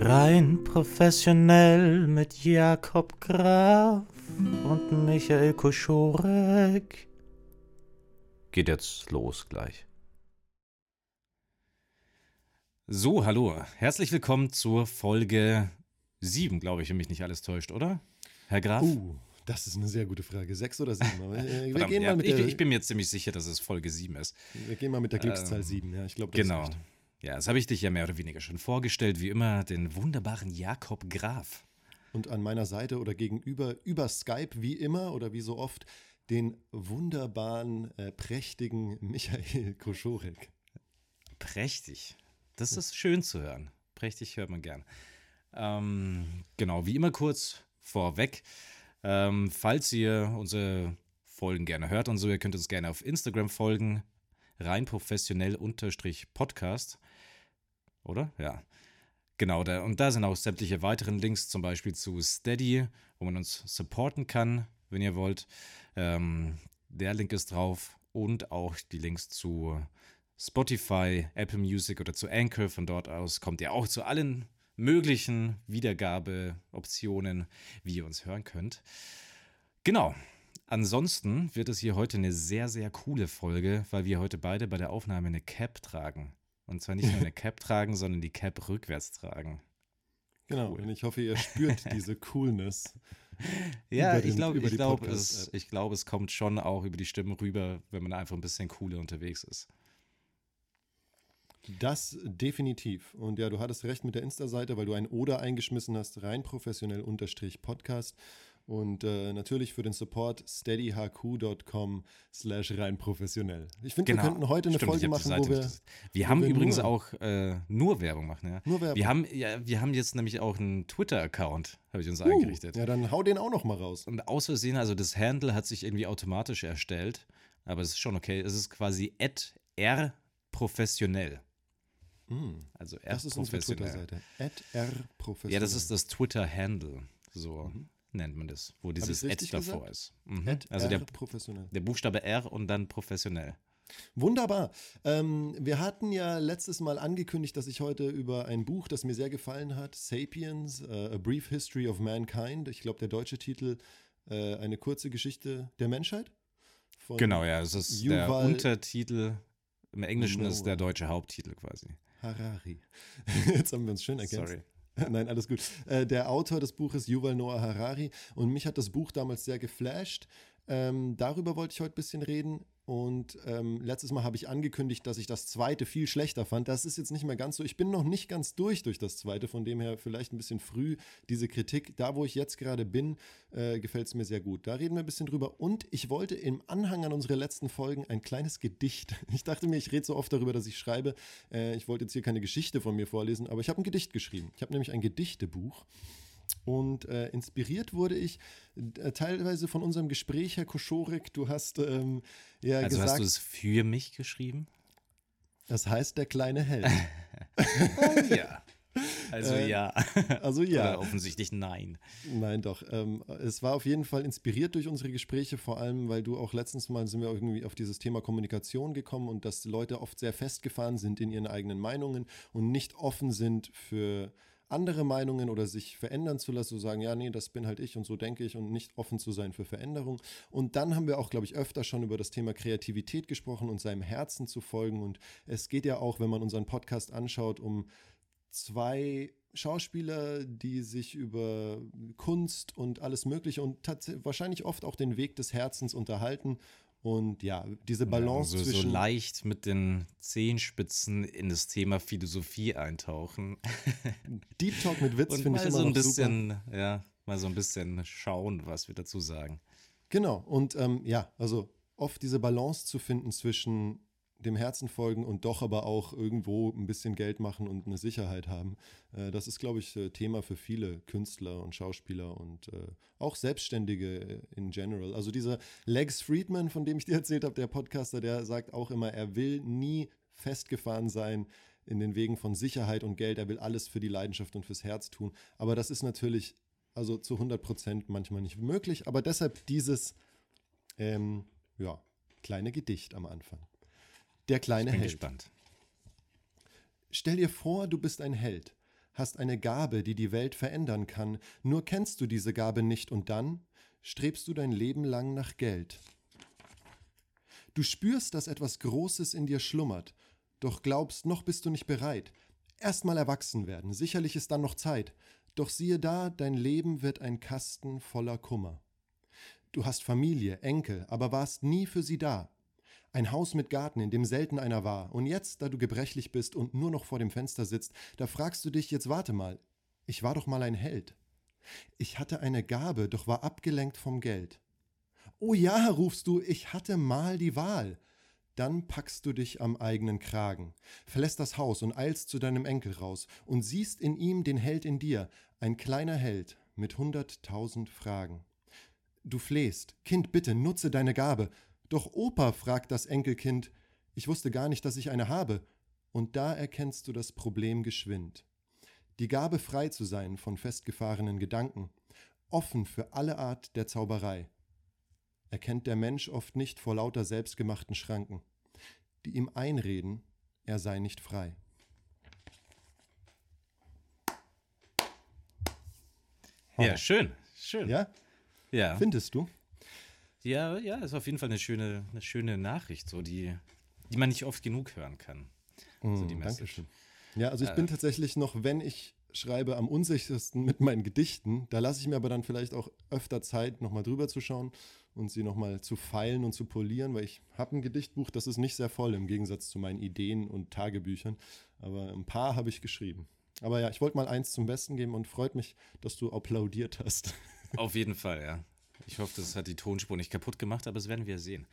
Rein professionell mit Jakob Graf und Michael Koschorek. Geht jetzt los gleich. So, hallo. Herzlich willkommen zur Folge 7, glaube ich, wenn mich nicht alles täuscht, oder? Herr Graf? Uh, das ist eine sehr gute Frage. Sechs oder sieben? Aber, äh, wir Verdammt, gehen ja, mal mit ich, der, ich bin mir ziemlich sicher, dass es Folge 7 ist. wir gehen mal mit der Glückszahl Ähm, sieben. Ja, ich glaube, das Genau. ist recht. Ja, das habe ich dich ja mehr oder weniger schon vorgestellt, wie immer, den wunderbaren Jakob Graf. Und an meiner Seite oder gegenüber, über Skype, wie immer oder wie so oft, den wunderbaren, äh, prächtigen Michael Koschorek. Prächtig. Das ist schön zu hören. Prächtig hört man gern. Ähm, genau, wie immer kurz vorweg. Ähm, falls ihr unsere Folgen gerne hört und so, ihr könnt uns gerne auf Instagram folgen. Rein professionell unterstrich Podcast. Oder? Ja. Genau, da, und da sind auch sämtliche weiteren Links, zum Beispiel zu Steady, wo man uns supporten kann, wenn ihr wollt. Ähm, der Link ist drauf und auch die Links zu Spotify, Apple Music oder zu Anchor. Von dort aus kommt ihr auch zu allen möglichen Wiedergabeoptionen, wie ihr uns hören könnt. Genau. Ansonsten wird es hier heute eine sehr, sehr coole Folge, weil wir heute beide bei der Aufnahme eine Cap tragen. Und zwar nicht nur eine Cap tragen, sondern die Cap rückwärts tragen. Genau, Cool. und ich hoffe, ihr spürt diese Coolness. Ja, Über ich den- glaube, ich die glaube, es, ich glaube, es kommt schon auch über die Stimmen rüber, wenn man einfach ein bisschen cooler unterwegs ist. Das definitiv. Und ja, du hattest recht mit der Insta-Seite, weil du ein Oder eingeschmissen hast, rein professionell unterstrich Podcast. Und äh, natürlich für den Support steadyhq.com slash rein professionell. Ich finde, wir könnten heute eine Genau. Stimmt, Folge machen, wo wir Wir wo haben wir übrigens nur- auch äh, nur Werbung machen, ja. nur Werbung. Wir haben, ja, wir haben jetzt nämlich auch einen Twitter-Account, habe ich uns Uh, eingerichtet. Ja, dann hau den auch noch mal raus. Und aus Versehen, also das Handle hat sich irgendwie automatisch erstellt, aber es ist schon okay. Es ist quasi rprofessionell. Mm, Also das ist unsere. Twitter-Seite. At rprofessionell. Ja, das ist das Twitter-Handle, so nennt man das, wo dieses Ad davor gesagt? ist. Mhm. At Also der, der Buchstabe R und dann professionell. Wunderbar. Ähm, wir hatten ja letztes Mal angekündigt, dass ich heute über ein Buch, das mir sehr gefallen hat, Sapiens, äh, A Brief History of Mankind, ich glaube der deutsche Titel, äh, eine kurze Geschichte der Menschheit. Genau, ja, es ist der Yuval Untertitel. Im Englischen ist der Noah. deutsche Haupttitel quasi. Harari. Jetzt haben wir uns schön ergänzt. Sorry. Nein, alles gut. Äh, der Autor des Buches Yuval Noah Harari und mich hat das Buch damals sehr geflasht. Ähm, darüber wollte ich heute ein bisschen reden. Und ähm, letztes Mal habe ich angekündigt, dass ich das zweite viel schlechter fand. Das ist jetzt nicht mehr ganz so. Ich bin noch nicht ganz durch durch das zweite, von dem her vielleicht ein bisschen früh diese Kritik. Da, wo ich jetzt gerade bin, äh, gefällt es mir sehr gut. Da reden wir ein bisschen drüber. Und ich wollte im Anhang an unsere letzten Folgen ein kleines Gedicht. Ich dachte mir, ich rede so oft darüber, dass ich schreibe. Äh, ich wollte jetzt hier keine Geschichte von mir vorlesen, aber ich habe ein Gedicht geschrieben. Ich habe nämlich ein Gedichtebuch. Und äh, inspiriert wurde ich äh, teilweise von unserem Gespräch, Herr Koschorek. Du hast ähm, ja Also hast gesagt, du es für mich geschrieben? das heißt der kleine Held. Oh ja. Also Äh, ja. Also ja. Oder offensichtlich nein. Nein, doch. Ähm, es war auf jeden Fall inspiriert durch unsere Gespräche, vor allem, weil du auch letztens mal sind wir irgendwie auf dieses Thema Kommunikation gekommen und dass Leute oft sehr festgefahren sind in ihren eigenen Meinungen und nicht offen sind für andere Meinungen oder sich verändern zu lassen, so sagen, ja, nee, das bin halt ich und so denke ich und nicht offen zu sein für Veränderung. Und dann haben wir auch, glaube ich, öfter schon über das Thema Kreativität gesprochen und seinem Herzen zu folgen. Und es geht ja auch, wenn man unseren Podcast anschaut, um zwei Schauspieler, die sich über Kunst und alles Mögliche und wahrscheinlich oft auch den Weg des Herzens unterhalten. Und ja, diese Balance ja, so, so zwischen. leicht mit den Zehenspitzen in das Thema Philosophie eintauchen. Deep Talk mit Witz finde ich immer so ein noch super. bisschen, ja, mal so ein bisschen schauen, was wir dazu sagen. Genau. Und ähm, ja, also oft diese Balance zu finden zwischen dem Herzen folgen und doch aber auch irgendwo ein bisschen Geld machen und eine Sicherheit haben. Äh, das ist, glaube ich, äh, Thema für viele Künstler und Schauspieler und äh, auch Selbstständige in general. Also dieser Lex Friedman, von dem ich dir erzählt habe, der Podcaster, der sagt auch immer, er will nie festgefahren sein in den Wegen von Sicherheit und Geld. Er will alles für die Leidenschaft und fürs Herz tun. Aber das ist natürlich also zu 100 Prozent manchmal nicht möglich. Aber deshalb dieses ähm, ja, kleine Gedicht am Anfang. Der kleine Bin Held. gespannt. Stell dir vor, du bist ein Held, hast eine Gabe, die die Welt verändern kann, nur kennst du diese Gabe nicht und dann strebst du dein Leben lang nach Geld. Du spürst, dass etwas Großes in dir schlummert, doch glaubst, noch bist du nicht bereit. Erstmal erwachsen werden, sicherlich ist dann noch Zeit, doch siehe da, dein Leben wird ein Kasten voller Kummer. Du hast Familie, Enkel, aber warst nie für sie da. Ein Haus mit Garten, in dem selten einer war, und jetzt, da du gebrechlich bist und nur noch vor dem Fenster sitzt, da fragst du dich, jetzt warte mal, ich war doch mal ein Held. Ich hatte eine Gabe, doch war abgelenkt vom Geld. Oh ja, rufst du, ich hatte mal die Wahl. Dann packst du dich am eigenen Kragen, verlässt das Haus und eilst zu deinem Enkel raus und siehst in ihm den Held in dir, ein kleiner Held mit hunderttausend Fragen. Du flehst, Kind, bitte, nutze deine Gabe, doch Opa, fragt das Enkelkind, ich wusste gar nicht, dass ich eine habe. Und da erkennst du das Problem geschwind. Die Gabe frei zu sein von festgefahrenen Gedanken, offen für alle Art der Zauberei, erkennt der Mensch oft nicht vor lauter selbstgemachten Schranken, die ihm einreden, er sei nicht frei. Ja, schön, schön. Ja? Ja. Findest du? Ja, ja, ist auf jeden Fall eine schöne, eine schöne Nachricht, so die, die man nicht oft genug hören kann. so die Mm, Message. Dankeschön. Ja, also ich Äh. bin tatsächlich noch, wenn ich schreibe, am unsichersten mit meinen Gedichten. Da lasse ich mir aber dann vielleicht auch öfter Zeit, nochmal drüber zu schauen und sie nochmal zu feilen und zu polieren, weil ich habe ein Gedichtbuch, das ist nicht sehr voll im Gegensatz zu meinen Ideen und Tagebüchern. Aber ein paar habe ich geschrieben. Aber ja, ich wollte mal eins zum Besten geben und freut mich, dass du applaudiert hast. Auf jeden Fall, ja. Ich hoffe, das hat die Tonspur nicht kaputt gemacht, aber das werden wir sehen.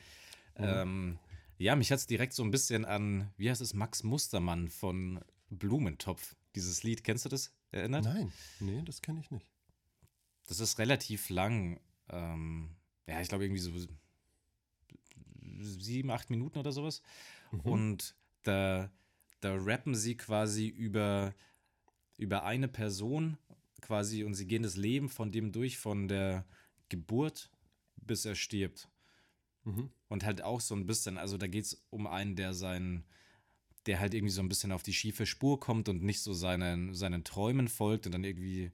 Mhm. Ähm, ja, mich hat es direkt so ein bisschen an, wie heißt es, Max Mustermann von Blumentopf, dieses Lied, kennst du das? Erinnert? Nein, nee, das kenne ich nicht. Das ist relativ lang. Ähm, ja, ich glaube irgendwie so sieben, acht Minuten oder sowas. Mhm. Und da, da rappen sie quasi über, über eine Person quasi und sie gehen das Leben von dem durch, von der Geburt bis er stirbt. Mhm. Und halt auch so ein bisschen, also da geht es um einen, der seinen, der halt irgendwie so ein bisschen auf die schiefe Spur kommt und nicht so seinen, seinen Träumen folgt und dann irgendwie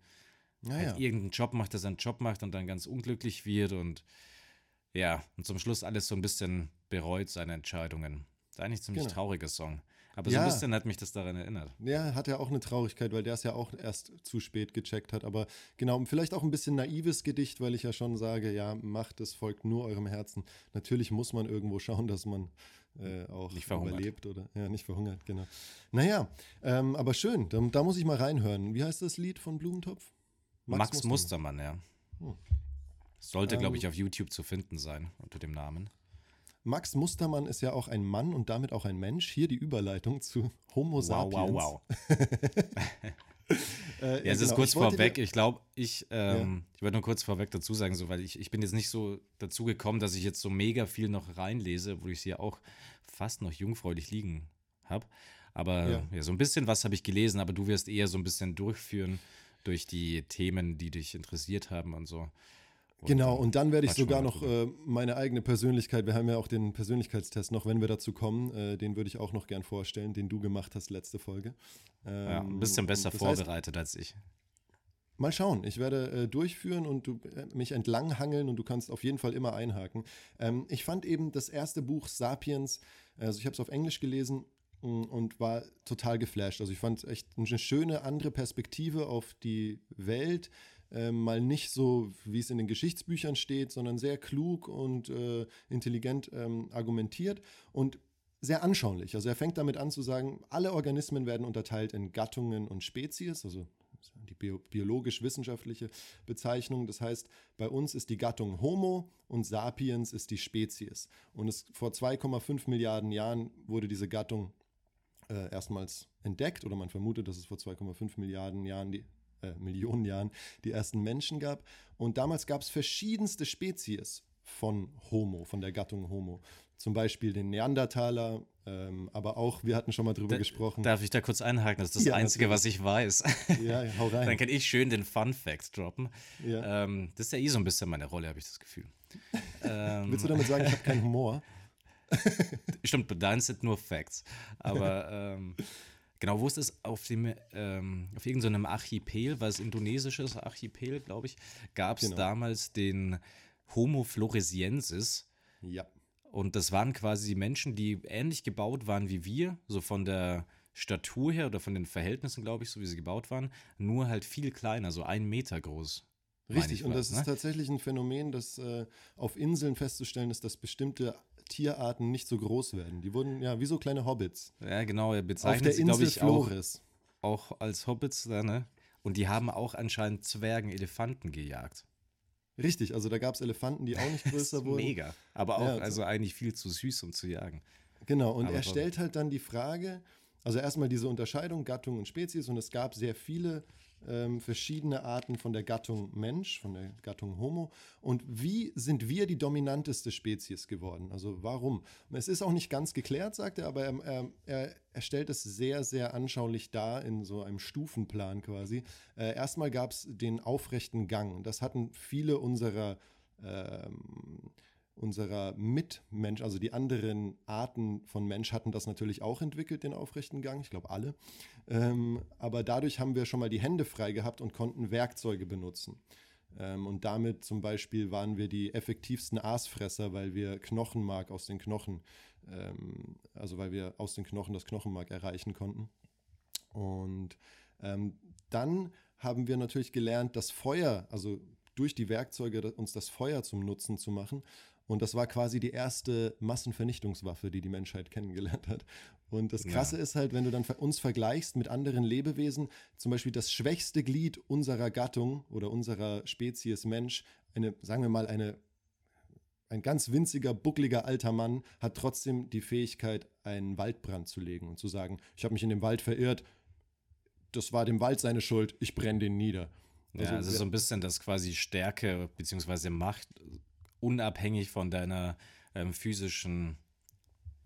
Naja, halt irgendeinen Job macht, der seinen Job macht und dann ganz unglücklich wird und ja, und zum Schluss alles so ein bisschen bereut seine Entscheidungen. Das ist eigentlich ein ziemlich Genau. trauriger Song. Aber so Ja. ein bisschen hat mich das daran erinnert. Ja, hat ja auch eine Traurigkeit, weil der es ja auch erst zu spät gecheckt hat. Aber genau, vielleicht auch ein bisschen naives Gedicht, weil ich ja schon sage, ja, macht es, folgt nur eurem Herzen. Natürlich muss man irgendwo schauen, dass man äh, auch Nicht überlebt oder ja, nicht verhungert, genau. Naja, ähm, aber schön, da, da muss ich mal reinhören. Wie heißt das Lied von Blumentopf? Max, Mustermann, ja. Hm. Sollte, glaube ich, Ähm, auf YouTube zu finden sein unter dem Namen. Max Mustermann ist ja auch ein Mann und damit auch ein Mensch. Hier die Überleitung zu Homo Wow, sapiens. wow, wow. Äh, Ja, es ist genau. kurz Ich vorweg. Ich glaube, ich, ähm, ich wollte nur kurz vorweg dazu sagen, so, weil ich, ich bin jetzt nicht so dazu gekommen, dass ich jetzt so mega viel noch reinlese, wo ich sie ja auch fast noch jungfräulich liegen habe. Aber Ja. ja. so ein bisschen was habe ich gelesen, aber du wirst eher so ein bisschen durchführen durch die Themen, die dich interessiert haben und so. Und Genau, und dann werde ich sogar noch äh, meine eigene Persönlichkeit, wir haben ja auch den Persönlichkeitstest noch, wenn wir dazu kommen, äh, den würde ich auch noch gern vorstellen, den du gemacht hast letzte Folge. ja, ein Ähm, bisschen besser das heißt, vorbereitet als ich. Mal schauen, ich werde äh, durchführen und du, äh, mich entlanghangeln und du kannst auf jeden Fall immer einhaken. Ähm, ich fand eben das erste Buch Sapiens, also ich habe es auf Englisch gelesen mm, und war total geflasht. Also ich fand echt eine schöne andere Perspektive auf die Welt. Ähm, mal nicht so, wie es in den Geschichtsbüchern steht, sondern sehr klug und äh, intelligent ähm, argumentiert und sehr anschaulich. Also er fängt damit an zu sagen, alle Organismen werden unterteilt in Gattungen und Spezies, also die bio biologisch-wissenschaftliche Bezeichnung. Das heißt, bei uns ist die Gattung Homo und Sapiens ist die Spezies. Und es, vor 2,5 Milliarden Jahren wurde diese Gattung äh, erstmals entdeckt oder man vermutet, dass es vor 2,5 Milliarden Jahren die äh, Millionen Jahren die ersten Menschen gab. Und damals gab es verschiedenste Spezies von Homo, von der Gattung Homo. Zum Beispiel den Neandertaler, ähm, aber auch, wir hatten schon mal drüber Da- gesprochen. Darf ich da kurz einhaken? Das ist das Ja, Einzige, natürlich. was ich weiß. ja, hau rein. Dann kann ich schön den Fun Fact droppen. Ja. Ähm, das ist ja eh so ein bisschen meine Rolle, habe ich das Gefühl. ähm, Willst du damit sagen, ich habe keinen Humor? stimmt, bei deinen sind nur Facts. Aber ähm, Genau, wo ist es? Auf, dem, ähm, auf irgendeinem Archipel, was indonesisches Archipel, glaube ich, gab es Genau. damals den Homo floresiensis. Ja. Und das waren quasi die Menschen, die ähnlich gebaut waren wie wir, so von der Statur her oder von den Verhältnissen, glaube ich, so wie sie gebaut waren, nur halt viel kleiner, so ein Meter groß. Richtig, ich und das ist ne? tatsächlich ein Phänomen, das äh, auf Inseln festzustellen ist, dass bestimmte Tierarten nicht so groß werden. Die wurden ja wie so kleine Hobbits. Ja, genau, er Auf bezeichnet der sie, glaube Insel ich, auch, Flores. auch als Hobbits ne? Und die haben auch anscheinend Zwergen Elefanten gejagt. Richtig, also da gab es Elefanten, die auch nicht größer wurden. mega. Aber auch, Ja, so- also eigentlich viel zu süß, um zu jagen. Genau, und Aber er stellt halt dann die Frage, also erstmal diese Unterscheidung Gattung und Spezies und es gab sehr viele ähm, verschiedene Arten von der Gattung Mensch, von der Gattung Homo. Und wie sind wir die dominanteste Spezies geworden? Also warum? Es ist auch nicht ganz geklärt, sagt er, aber er, er, er, er stellt es sehr, sehr anschaulich dar in so einem Stufenplan quasi. Äh, erstmal gab es den aufrechten Gang. Das hatten viele unserer ähm, unserer Mitmensch, also die anderen Arten von Mensch hatten das natürlich auch entwickelt, den aufrechten Gang, ich glaube alle. Ähm, aber dadurch haben wir schon mal die Hände frei gehabt und konnten Werkzeuge benutzen. Ähm, und damit zum Beispiel waren wir die effektivsten Aasfresser, weil wir Knochenmark aus den Knochen, ähm, also weil wir aus den Knochen das Knochenmark erreichen konnten. Und ähm, dann haben wir natürlich gelernt, das Feuer, also durch die Werkzeuge uns das Feuer zum Nutzen zu machen. Und das war quasi die erste Massenvernichtungswaffe, die die Menschheit kennengelernt hat. Und das Ja. Krasse ist halt, wenn du dann uns vergleichst mit anderen Lebewesen, zum Beispiel das schwächste Glied unserer Gattung oder unserer Spezies Mensch, eine, sagen wir mal, eine, ein ganz winziger, buckliger alter Mann hat trotzdem die Fähigkeit, einen Waldbrand zu legen und zu sagen, ich habe mich in dem Wald verirrt, das war dem Wald seine Schuld, ich brenne den nieder. Ja, also so ein bisschen, dass quasi Stärke bzw. Macht unabhängig von deiner ähm, physischen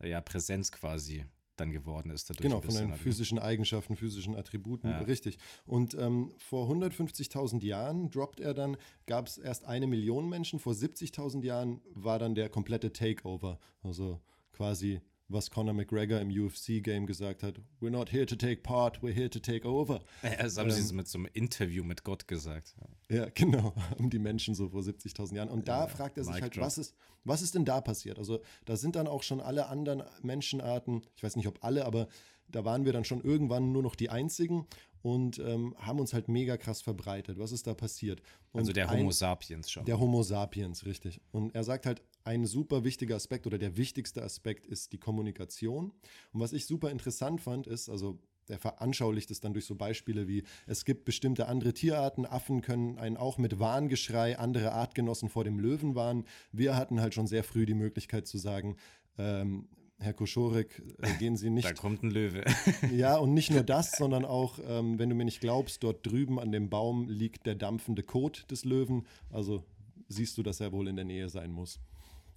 ja, Präsenz quasi dann geworden ist. Dadurch Genau, von oder? physischen Eigenschaften, physischen Attributen, Ja. richtig. Und ähm, vor 150.000 Jahren droppt er dann, gab es erst eine Million Menschen, vor 70.000 Jahren war dann der komplette Takeover. Also quasi, was Conor McGregor im UFC-Game gesagt hat, we're not here to take part, we're here to take over. Ja, das haben sie Ähm, so mit so einem Interview mit Gott gesagt. Ja, genau, haben die Menschen so vor 70.000 Jahren. Und da Ja, fragt er sich Mic halt, drop. was ist, was ist denn da passiert? Also da sind dann auch schon alle anderen Menschenarten, ich weiß nicht ob alle, aber da waren wir dann schon irgendwann nur noch die einzigen und ähm, haben uns halt mega krass verbreitet. Was ist da passiert? Und Also der ein- Homo sapiens schon. der Homo sapiens, richtig. Und er sagt halt, ein super wichtiger Aspekt oder der wichtigste Aspekt ist die Kommunikation. Und was ich super interessant fand, ist, also er veranschaulicht es dann durch so Beispiele wie, es gibt bestimmte andere Tierarten, Affen können einen auch mit Warngeschrei andere Artgenossen vor dem Löwen warnen. Wir hatten halt schon sehr früh die Möglichkeit zu sagen, ähm, Herr Koschorek, äh, gehen Sie da nicht kommt ein Löwe. ja, und nicht nur das, sondern auch, ähm, wenn du mir nicht glaubst, dort drüben an dem Baum liegt der dampfende Kot des Löwen. Also siehst du, dass er wohl in der Nähe sein muss.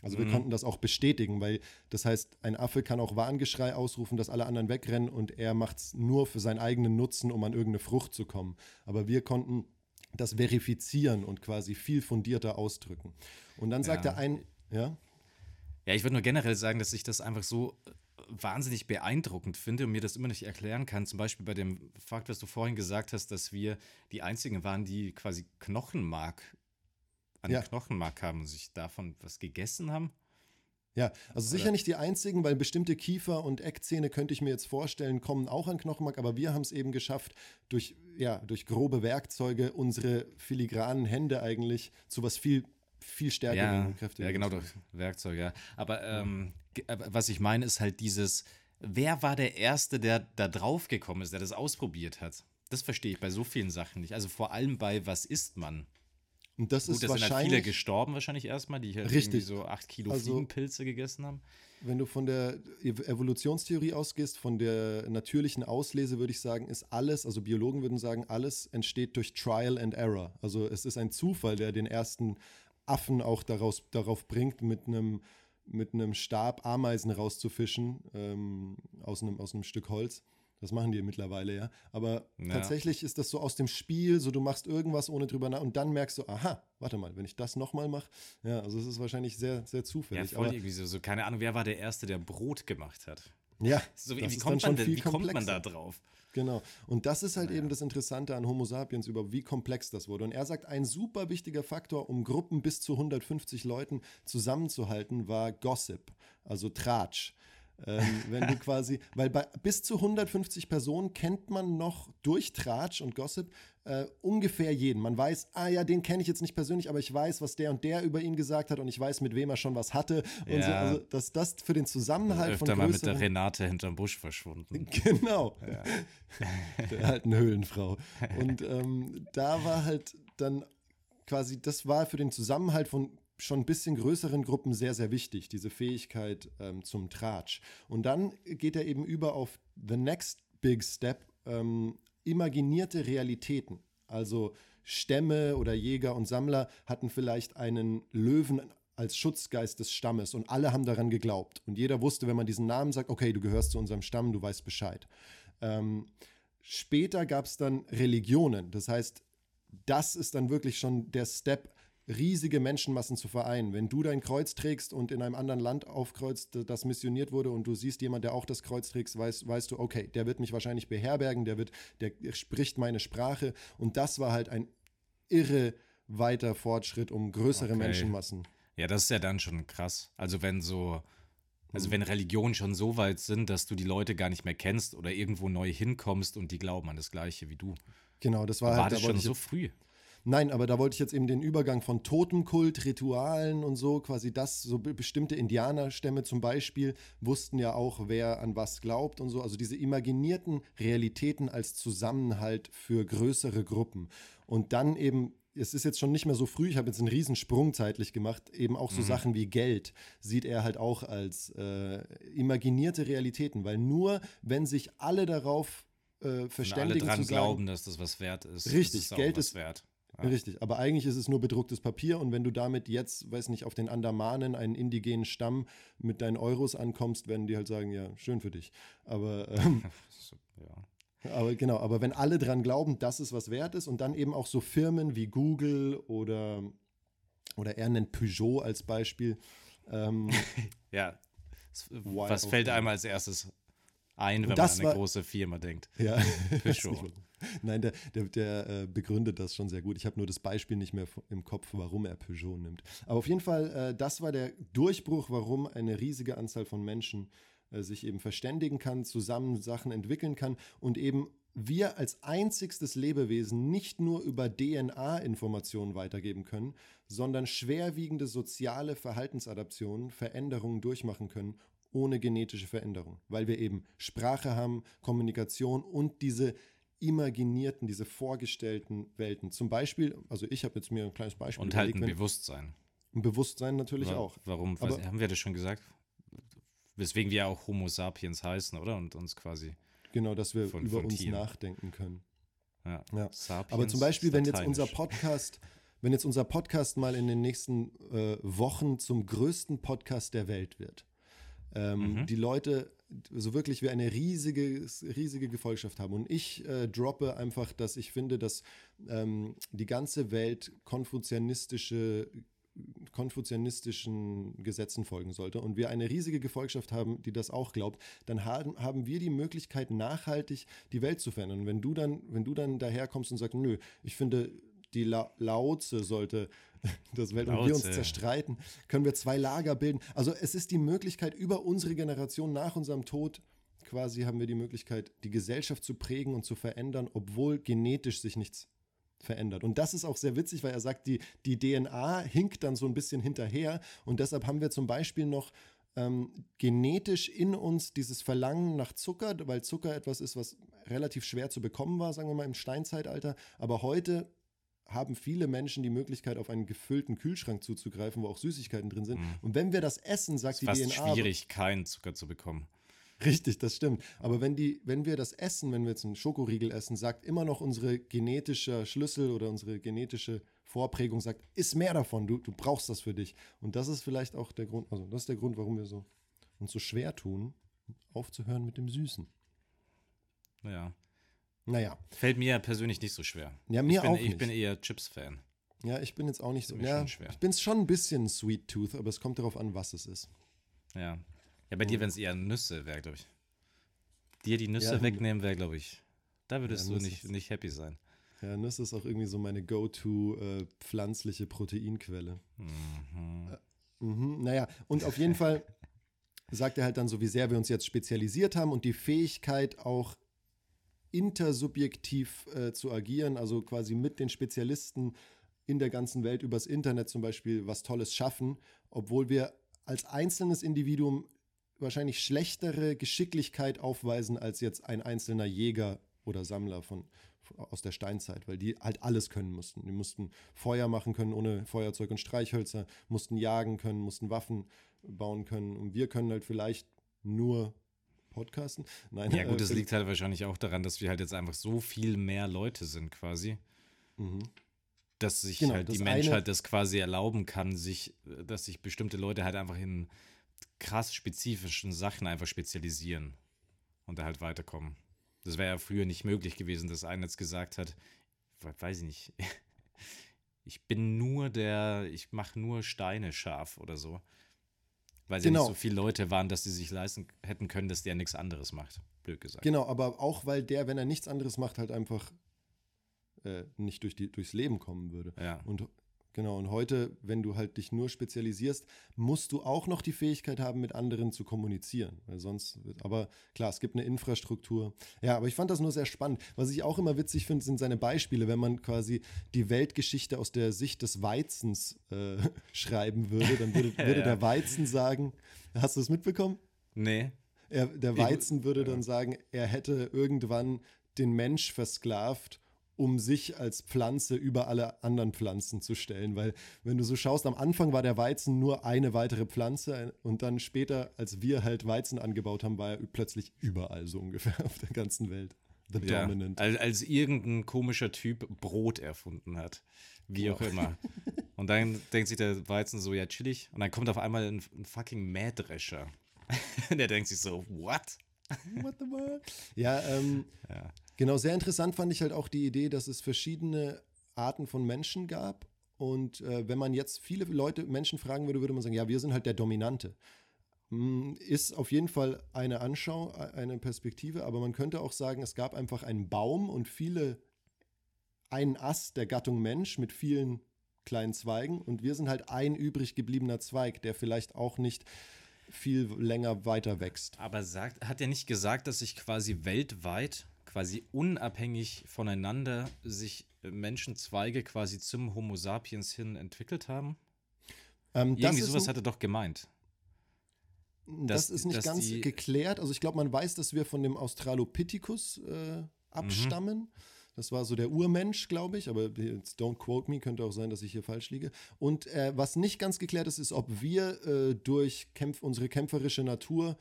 Also wir Mhm. konnten das auch bestätigen, weil das heißt, ein Affe kann auch Warngeschrei ausrufen, dass alle anderen wegrennen und er macht es nur für seinen eigenen Nutzen, um an irgendeine Frucht zu kommen. Aber wir konnten das verifizieren und quasi viel fundierter ausdrücken. Und dann sagt Ja. er ein, ja, Ja, ich würde nur generell sagen, dass ich das einfach so äh, wahnsinnig beeindruckend finde und mir das immer nicht erklären kann. Zum Beispiel bei dem Fakt, was du vorhin gesagt hast, dass wir die Einzigen waren, die quasi Knochenmark an Ja. Knochenmark haben und sich davon was gegessen haben. Ja, also sicher nicht die einzigen, weil bestimmte Kiefer- und Eckzähne könnte ich mir jetzt vorstellen, kommen auch an Knochenmark, aber wir haben es eben geschafft, durch, ja, durch grobe Werkzeuge unsere filigranen Hände eigentlich zu was viel, viel stärkeren Ja, kräftigeren. ja, genau, durch Werkzeug, ja. Aber ähm, äh, was ich meine, ist halt dieses, wer war der Erste, der da drauf gekommen ist, der das ausprobiert hat? Das verstehe ich bei so vielen Sachen nicht. Also vor allem bei was isst man? Und das Gut, ist da sind halt viele wahrscheinlich, gestorben wahrscheinlich erstmal, die halt Richtig. irgendwie so acht Kilo Also- Fliegenpilze gegessen haben. wenn du von der Ev- Evolutionstheorie ausgehst, von der natürlichen Auslese, würde ich sagen, ist alles, also Biologen würden sagen, alles entsteht durch Trial and Error. Also es ist ein Zufall, der den ersten Affen auch daraus, darauf bringt, mit einem, mit einem Stab Ameisen rauszufischen ähm, aus, einem, aus einem Stück Holz. Das machen die mittlerweile, ja. Aber Ja. tatsächlich ist das so aus dem Spiel, so du machst irgendwas ohne drüber nach und dann merkst du, aha, warte mal, wenn ich das nochmal mache, ja, also es ist wahrscheinlich sehr, sehr Ja, zufällig. voll aber irgendwie so, so, keine Ahnung, wer war der Erste, der Brot gemacht hat? Ja, So, wie, kommt man, schon denn, viel wie kommt man da drauf? Genau. Und das ist halt eben das Interessante an Homo sapiens über wie komplex das wurde. Und er sagt, ein super wichtiger Faktor, um Gruppen bis zu 150 Leuten zusammenzuhalten, war Gossip, also Tratsch. Ähm, wenn du quasi, weil bei bis zu 150 Personen kennt man noch durch Tratsch und Gossip äh, ungefähr jeden. Man weiß, ah ja, den kenne ich jetzt nicht persönlich, aber ich weiß, was der und der über ihn gesagt hat und ich weiß, mit wem er schon was hatte. Und so, Ja. also, dass das für den Zusammenhalt Öfter von mal mit der Renate hinterm Busch verschwunden. Genau. Der alten Höhlenfrau. Und ähm, da war halt dann quasi, das war für den Zusammenhalt von schon ein bisschen größeren Gruppen sehr, sehr wichtig, diese Fähigkeit ähm, zum Tratsch. Und dann geht er eben über auf the next big step, ähm, imaginierte Realitäten. Also Stämme oder Jäger und Sammler hatten vielleicht einen Löwen als Schutzgeist des Stammes und alle haben daran geglaubt. Und jeder wusste, wenn man diesen Namen sagt, okay, du gehörst zu unserem Stamm, du weißt Bescheid. Ähm, später gab es dann Religionen. Das heißt, das ist dann wirklich schon der Step, riesige Menschenmassen zu vereinen. Wenn du dein Kreuz trägst und in einem anderen Land aufkreuzt, das missioniert wurde und du siehst jemand, der auch das Kreuz trägt, weißt, weißt du, okay, der wird mich wahrscheinlich beherbergen, der wird, der spricht meine Sprache. Und das war halt ein irre weiter Fortschritt um größere Okay. Menschenmassen. Ja, das ist ja dann schon krass. Also wenn so, also wenn Religionen schon so weit sind, dass du die Leute gar nicht mehr kennst oder irgendwo neu hinkommst und die glauben an das Gleiche wie du. Genau, das war, War, halt, das da schon so früh? Nein, aber da wollte ich jetzt eben den Übergang von Totenkult, Ritualen und so, quasi das, so be- bestimmte Indianerstämme zum Beispiel, wussten ja auch, wer an was glaubt und so. Also diese imaginierten Realitäten als Zusammenhalt für größere Gruppen. Und dann eben, es ist jetzt schon nicht mehr so früh, ich habe jetzt einen Riesensprung zeitlich gemacht, eben auch so Sachen wie Geld sieht er halt auch als äh, imaginierte Realitäten, weil nur wenn sich alle darauf äh, Wenn alle verständigen dran zu sagen, glauben, dass das was wert ist. Richtig, ist Geld ist- wert. Richtig, aber eigentlich ist es nur bedrucktes Papier und wenn du damit jetzt, weiß nicht, auf den Andamanen, einen indigenen Stamm mit deinen Euros ankommst, werden die halt sagen, ja, schön für dich. Aber, ähm, ja. aber genau, aber wenn alle dran glauben, dass es was wert ist und dann eben auch so Firmen wie Google oder, oder er nennt Peugeot als Beispiel, ähm, Ja. Was fällt einem als erstes ein, wenn man an eine war- große Firma denkt? ja, Peugeot. Nein, der, der, der äh, begründet das schon sehr gut. Ich habe nur das Beispiel nicht mehr im Kopf, warum er Peugeot nimmt. Aber auf jeden Fall, äh, das war der Durchbruch, warum eine riesige Anzahl von Menschen äh, sich eben verständigen kann, zusammen Sachen entwickeln kann und eben wir als einzigstes Lebewesen nicht nur über DNA-Informationen weitergeben können, sondern schwerwiegende soziale Verhaltensadaptionen, Veränderungen durchmachen können, ohne genetische Veränderung, weil wir eben Sprache haben, Kommunikation und diese imaginierten, diese vorgestellten Welten. Zum Beispiel, also ich habe jetzt mir ein kleines Beispiel Und halt ein überlegt, wenn- Bewusstsein. ein Bewusstsein natürlich Wa- auch. Warum? Weiß, haben wir das schon gesagt? Weswegen wir ja auch Homo sapiens heißen, oder? Und uns quasi. Genau, dass wir Von- über von uns Tieren. nachdenken können. Ja. Ja. Sapiens Aber zum Beispiel, wenn jetzt unser. Podcast, wenn jetzt unser Podcast mal in den nächsten äh, Wochen zum größten Podcast der Welt wird, ähm, Mhm. die Leute so wirklich wir eine riesige, riesige Gefolgschaft haben. Und ich äh, droppe einfach, dass ich finde, dass ähm, die ganze Welt konfuzianistische konfuzianistischen Gesetzen folgen sollte und wir eine riesige Gefolgschaft haben, die das auch glaubt, dann haben, haben wir die Möglichkeit, nachhaltig die Welt zu verändern. Und wenn du dann, wenn du dann daherkommst und sagst, nö, ich finde, die La Laoze sollte das Welt und wir uns zerstreiten, können wir zwei Lager bilden. Also es ist die Möglichkeit, über unsere Generation nach unserem Tod quasi haben wir die Möglichkeit, die Gesellschaft zu prägen und zu verändern, obwohl genetisch sich nichts verändert. Und das ist auch sehr witzig, weil er sagt, die, die DNA hinkt dann so ein bisschen hinterher und deshalb haben wir zum Beispiel noch ähm, genetisch in uns dieses Verlangen nach Zucker, weil Zucker etwas ist, was relativ schwer zu bekommen war, sagen wir mal im Steinzeitalter. Aber heute haben viele Menschen die Möglichkeit, auf einen gefüllten Kühlschrank zuzugreifen, wo auch Süßigkeiten drin sind. Und wenn wir das essen, sagt Mhm. ist die fast DNA. schwierig, keinen Zucker zu bekommen. Richtig, das stimmt. Aber wenn, die, wenn wir das essen, wenn wir jetzt einen Schokoriegel essen, sagt immer noch unsere genetische Schlüssel oder unsere genetische Vorprägung, sagt, iss mehr davon, du, du brauchst das für dich. Und das ist vielleicht auch der Grund, also das ist der Grund, warum wir so, uns so schwer tun, aufzuhören mit dem Süßen. Ja. Naja, Fällt mir persönlich nicht so schwer. Ja, mir ich bin, auch Ich nicht. bin eher Chips-Fan. ja, ich bin jetzt auch nicht so, ja, schwer. ich bin schon ein bisschen Sweet Tooth, aber es kommt darauf an, was es ist. Ja. Ja, bei dir, wenn es eher Nüsse wäre, glaube ich. dir die Nüsse Ja. wegnehmen wäre, glaube ich, da würdest Ja, du nicht, nicht happy sein. Ja, Nüsse ist auch irgendwie so meine go-to äh, pflanzliche Proteinquelle. Mhm. Mhm, naja, und auf jeden Fall sagt er halt dann so, wie sehr wir uns jetzt spezialisiert haben und die Fähigkeit auch intersubjektiv äh, zu agieren, also quasi mit den Spezialisten in der ganzen Welt übers Internet zum Beispiel was Tolles schaffen, obwohl wir als einzelnes Individuum wahrscheinlich schlechtere Geschicklichkeit aufweisen als jetzt ein einzelner Jäger oder Sammler von, aus der Steinzeit, weil die halt alles können mussten. Die mussten Feuer machen können ohne Feuerzeug und Streichhölzer, mussten jagen können, mussten Waffen bauen können und wir können halt vielleicht nur podcasten. Nein, Ja, gut, äh, es liegt halt wahrscheinlich auch daran, dass wir halt jetzt einfach so viel mehr Leute sind, quasi, Mhm. dass sich Genau, halt die das Menschheit eine- das quasi erlauben kann, sich, äh, dass sich bestimmte Leute halt einfach in krass spezifischen Sachen einfach spezialisieren und da halt weiterkommen. Das wäre ja früher nicht möglich gewesen, dass einer jetzt gesagt hat, we- weiß ich nicht, ich bin nur der, ich mache nur Steine scharf oder so. Weil sie Genau. nicht so viele Leute waren, dass sie sich leisten hätten können, dass der nichts anderes macht. Blöd gesagt. Genau, aber auch weil der, wenn er nichts anderes macht, halt einfach äh, nicht durch die, durchs Leben kommen würde. Ja. Und genau, und heute, wenn du halt dich nur spezialisierst, musst du auch noch die Fähigkeit haben, mit anderen zu kommunizieren. Weil sonst, wird- aber klar, es gibt eine Infrastruktur. Ja, aber ich fand das nur sehr spannend. Was ich auch immer witzig finde, sind seine Beispiele, wenn man quasi die Weltgeschichte aus der Sicht des Weizens äh, schreiben würde, dann würde, würde Ja. der Weizen sagen, hast du es mitbekommen? Nee. Er, der Ich- Weizen würde dann sagen, er hätte irgendwann den Mensch versklavt, um sich als Pflanze über alle anderen Pflanzen zu stellen. Weil wenn du so schaust, am Anfang war der Weizen nur eine weitere Pflanze und dann später, als wir halt Weizen angebaut haben, war er plötzlich überall so ungefähr auf der ganzen Welt. The Ja, Dominant. als, als irgendein komischer Typ Brot erfunden hat. Wie auch immer. Und dann denkt sich der Weizen so, ja, chillig. Und dann kommt auf einmal ein, ein fucking Mähdrescher. der denkt sich so, what? What the fuck? Ja, ähm, Ja. Genau, sehr interessant fand ich halt auch die Idee, dass es verschiedene Arten von Menschen gab. Und äh, wenn man jetzt viele Leute, Menschen fragen würde, würde man sagen, ja, wir sind halt der Dominante. Hm, Ist auf jeden Fall eine Anschau, äh, eine Perspektive, aber man könnte auch sagen, es gab einfach einen Baum und viele, einen Ast der Gattung Mensch mit vielen kleinen Zweigen und wir sind halt ein übrig gebliebener Zweig, der vielleicht auch nicht viel länger weiter wächst. Aber sagt, hat er nicht gesagt, dass sich quasi weltweit, quasi unabhängig voneinander, sich äh, Menschenzweige quasi zum Homo sapiens hin entwickelt haben? Ähm, das Irgendwie sowas ein- hat er doch gemeint. Das dass- ist nicht ganz die- geklärt. Also ich glaube, man weiß, dass wir von dem Australopithecus äh, abstammen. Das war so der Urmensch, glaube ich, aber jetzt don't quote me, könnte auch sein, dass ich hier falsch liege. Und äh, was nicht ganz geklärt ist, ist, ob wir äh, durch Kämpf unsere kämpferische Natur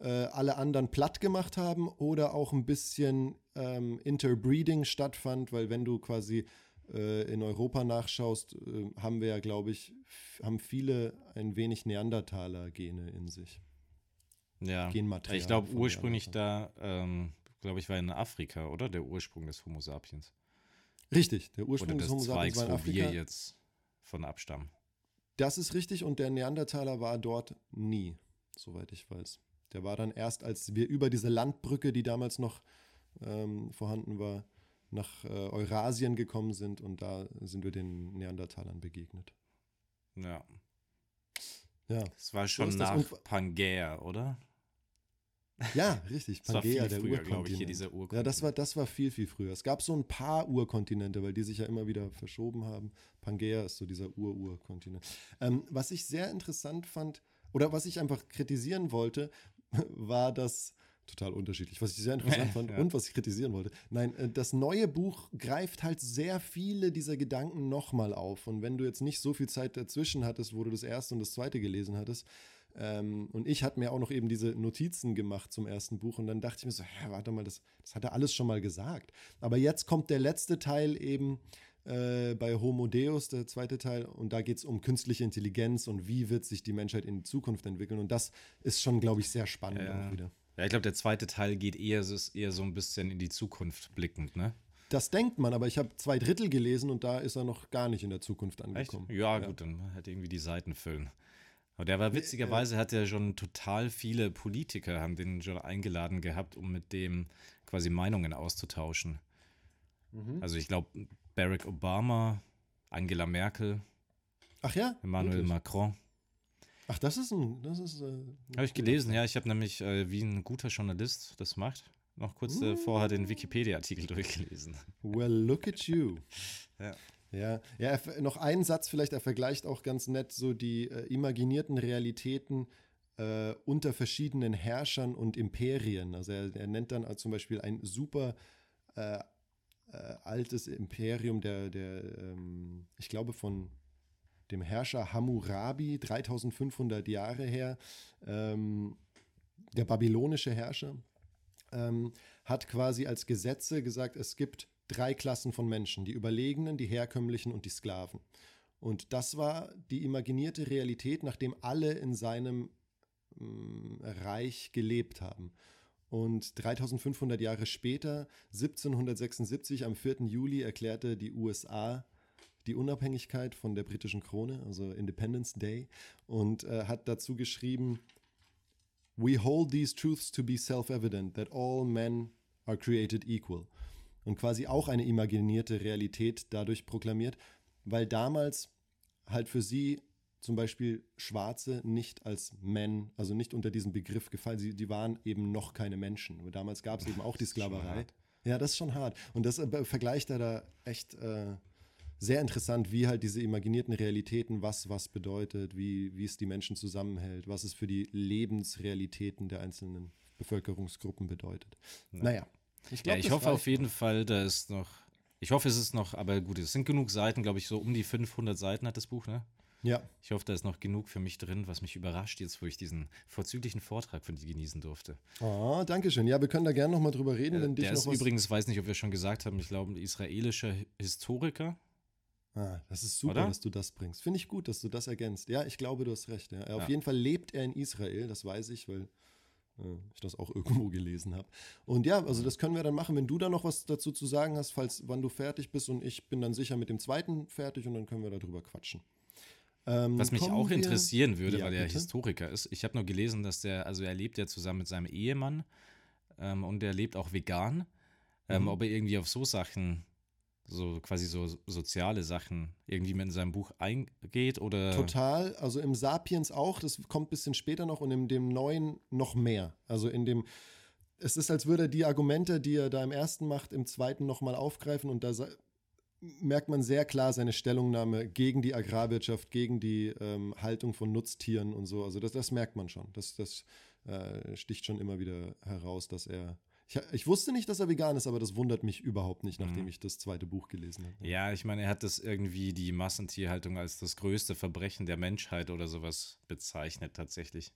äh, alle anderen platt gemacht haben oder auch ein bisschen ähm, Interbreeding stattfand, weil wenn du quasi äh, in Europa nachschaust, äh, haben wir ja, glaube ich, haben viele ein wenig Neandertaler-Gene in sich. Ja. Genmaterial Ich glaube, ursprünglich da, ähm, glaube ich, war in Afrika, oder? Der Ursprung des Homo sapiens. Richtig, der Ursprung des des Homo sapiens Zweigs, war in wo wir Afrika. jetzt von abstammen. Das ist richtig und der Neandertaler war dort nie, soweit ich weiß. Der war dann erst, als wir über diese Landbrücke, die damals noch ähm, vorhanden war, nach äh, Eurasien gekommen sind und da sind wir den Neandertalern begegnet. Ja. Ja, Es war schon das. nach Pangea, oder? Ja richtig. Das war Pangea, viel der früher, glaube ich, hier dieser Urkontinent. Ja, das war, das war viel, viel früher. Es gab so ein paar Urkontinente, weil die sich ja immer wieder verschoben haben. Pangea ist so dieser Ur-Ur-Kontinent. Ähm, was ich sehr interessant fand, oder was ich einfach kritisieren wollte, war das, total unterschiedlich, was ich sehr interessant fand Ja. und was ich kritisieren wollte. Nein, äh, das neue Buch greift halt sehr viele dieser Gedanken nochmal auf. Und wenn du jetzt nicht so viel Zeit dazwischen hattest, wo du das erste und das zweite gelesen hattest, ähm, und ich hatte mir auch noch eben diese Notizen gemacht zum ersten Buch und dann dachte ich mir so, ja, warte mal, das, das hat er alles schon mal gesagt. Aber jetzt kommt der letzte Teil eben äh, bei Homo Deus, der zweite Teil, und da geht es um künstliche Intelligenz und wie wird sich die Menschheit in Zukunft entwickeln. Und das ist schon, glaube ich, sehr spannend Ja. auch wieder. Ja, ich glaube, der zweite Teil geht eher, ist eher so ein bisschen in die Zukunft blickend, ne? Das denkt man, aber ich habe zwei Drittel gelesen und da ist er noch gar nicht in der Zukunft angekommen. Ja, gut, dann halt irgendwie die Seiten füllen. Und der war witzigerweise, hat er schon total viele Politiker, haben den schon eingeladen gehabt, um mit dem quasi Meinungen auszutauschen. Mhm. Also ich glaube, Barack Obama, Angela Merkel, Ach ja? Emmanuel Wirklich? Macron. Ach, das ist ein. Das ist, äh, Habe ich gelesen, ja. Ich habe nämlich, äh, wie ein guter Journalist das macht, noch kurz äh, vorher den Wikipedia-Artikel durchgelesen. Well, look at you. Ja. Ja, ja noch einen Satz vielleicht, er vergleicht auch ganz nett so die äh, imaginierten Realitäten äh, unter verschiedenen Herrschern und Imperien. Also er, er nennt dann äh, zum Beispiel ein super äh, äh, altes Imperium der, der ähm, ich glaube von dem Herrscher Hammurabi, 3500 Jahre her, ähm, der babylonische Herrscher, ähm, hat quasi als Gesetze gesagt, es gibt drei Klassen von Menschen, die Überlegenen, die Herkömmlichen und die Sklaven. Und das war die imaginierte Realität, nachdem alle in seinem ähm, Reich gelebt haben. Und 3500 Jahre später, 1776, am 4. Juli, erklärte die USA die Unabhängigkeit von der britischen Krone, also Independence Day, und äh, hat dazu geschrieben, We hold these truths to be self-evident, that all men are created equal. Und quasi auch eine imaginierte Realität dadurch proklamiert, weil damals halt für sie zum Beispiel Schwarze nicht als Men, also nicht unter diesen Begriff gefallen, sie, die waren eben noch keine Menschen. Aber damals gab es eben auch die Sklaverei. Ja, das ist schon hart. Und das äh, vergleicht er da echt äh, sehr interessant, wie halt diese imaginierten Realitäten, was was bedeutet, wie, wie es die Menschen zusammenhält, was es für die Lebensrealitäten der einzelnen Bevölkerungsgruppen bedeutet. Naja. Ich, Ja, glaub, ich das hoffe reicht. auf jeden Fall, da ist noch. Ich hoffe, es ist noch, aber gut, es sind genug Seiten, glaube ich, so um die 500 Seiten hat das Buch, ne? Ja, Ich hoffe, da ist noch genug für mich drin, was mich überrascht jetzt, wo ich diesen vorzüglichen Vortrag von dir genießen durfte. oh, danke schön. Ja, wir können da gerne nochmal drüber reden, wenn dich Der noch ist was... übrigens, weiß nicht, ob wir schon gesagt haben, ich glaube, ein israelischer Historiker. Ah, das ist super, Oder? dass du das bringst. Finde ich gut, dass du das ergänzt. Ja, ich glaube, du hast recht. Ja. Auf Ja. jeden Fall lebt er in Israel, das weiß ich, weil äh, ich das auch irgendwo gelesen habe. Und ja, also das können wir dann machen, wenn du da noch was dazu zu sagen hast, falls wann du fertig bist und ich bin dann sicher mit dem zweiten fertig und dann können wir darüber quatschen. Ähm, Was mich auch wir- interessieren würde, Ja, weil er? Historiker ist. Ich habe nur gelesen, dass der, also er lebt ja zusammen mit seinem Ehemann ähm, und er lebt auch vegan. Ähm, Mhm. Ob er irgendwie auf so Sachen, so quasi so soziale Sachen, irgendwie mit in seinem Buch eingeht oder. Total, also im Sapiens auch, das kommt ein bisschen später noch und in dem neuen noch mehr. Also in dem, es ist, als würde er die Argumente, die er da im ersten macht, im zweiten nochmal aufgreifen und da merkt man sehr klar seine Stellungnahme gegen die Agrarwirtschaft, gegen die ähm, Haltung von Nutztieren und so. Also das, das merkt man schon. Das, das äh, sticht schon immer wieder heraus, dass er. Ich, ich wusste nicht, dass er vegan ist, aber das wundert mich überhaupt nicht, nachdem Mhm. ich das zweite Buch gelesen habe. Ja, ich meine, er hat das irgendwie die Massentierhaltung als das größte Verbrechen der Menschheit oder sowas bezeichnet, tatsächlich.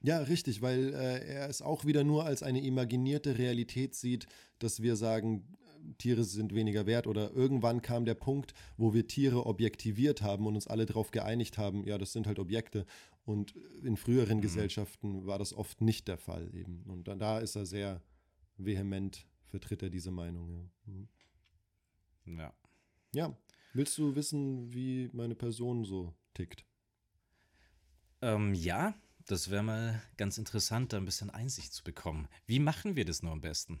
Ja, richtig, weil äh, er es auch wieder nur als eine imaginierte Realität sieht, dass wir sagen, Tiere sind weniger wert oder irgendwann kam der Punkt, wo wir Tiere objektiviert haben und uns alle darauf geeinigt haben, ja, das sind halt Objekte. Und in früheren Gesellschaften war das oft nicht der Fall eben. Und da, da ist er sehr vehement, vertritt er diese Meinung. Ja. Mhm. Ja. ja, willst du wissen, wie meine Person so tickt? Ähm, ja, das wäre mal ganz interessant, da ein bisschen Einsicht zu bekommen. Wie machen wir das nur am besten?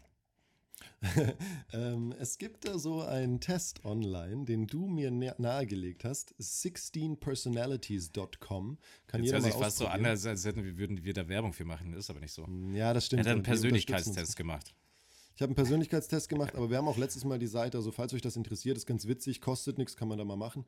ähm, es gibt da so einen Test online, den du mir nahegelegt hast. 16personalities.com. Kann Jetzt jeder hört sich fast so an, als, als hätten wir, würden wir da Werbung für machen. Das ist aber nicht so. Ja, das Er stimmt. hat einen. Persönlichkeitstest gemacht. Ich habe einen Persönlichkeitstest gemacht, aber wir haben auch letztes Mal die Seite, also falls euch das interessiert, ist ganz witzig, kostet nichts, kann man da mal machen.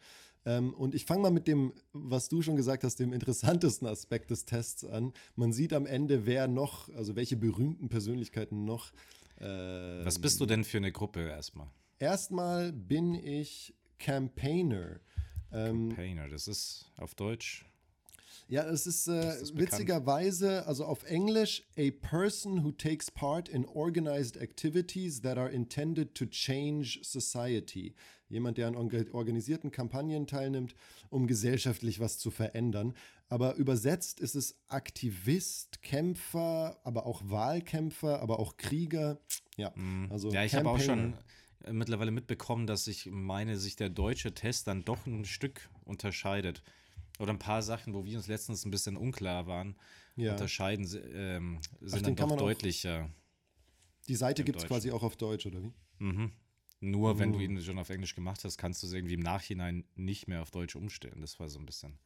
Ähm, und ich fange mal mit dem, was du schon gesagt hast, dem interessantesten Aspekt des Tests an. Man sieht am Ende, wer noch, also welche berühmten Persönlichkeiten noch. Ähm, Was bist du denn für eine Gruppe erstmal? Erstmal bin ich Campaigner. Ähm, Painter, das ist auf Deutsch. Ja, es ist, äh, Ist witzigerweise, also auf Englisch, a person who takes part in organized activities that are intended to change society. Jemand, der an orga- organisierten Kampagnen teilnimmt, um gesellschaftlich was zu verändern. Aber übersetzt ist es Aktivist, Kämpfer, aber auch Wahlkämpfer, aber auch Krieger. Ja, also Mhm. ja, ich habe auch schon äh, mittlerweile mitbekommen, dass ich meine, sich der deutsche Test dann doch ein Stück unterscheidet. Oder ein paar Sachen, wo wir uns letztens ein bisschen unklar waren, Ja. unterscheiden, ähm, sind den dann doch deutlicher. Die Seite gibt es quasi auch auf Deutsch, oder wie? Mhm. Nur wenn du Mhm. ihn schon auf Englisch gemacht hast, kannst du es irgendwie im Nachhinein nicht mehr auf Deutsch umstellen. Das war so ein bisschen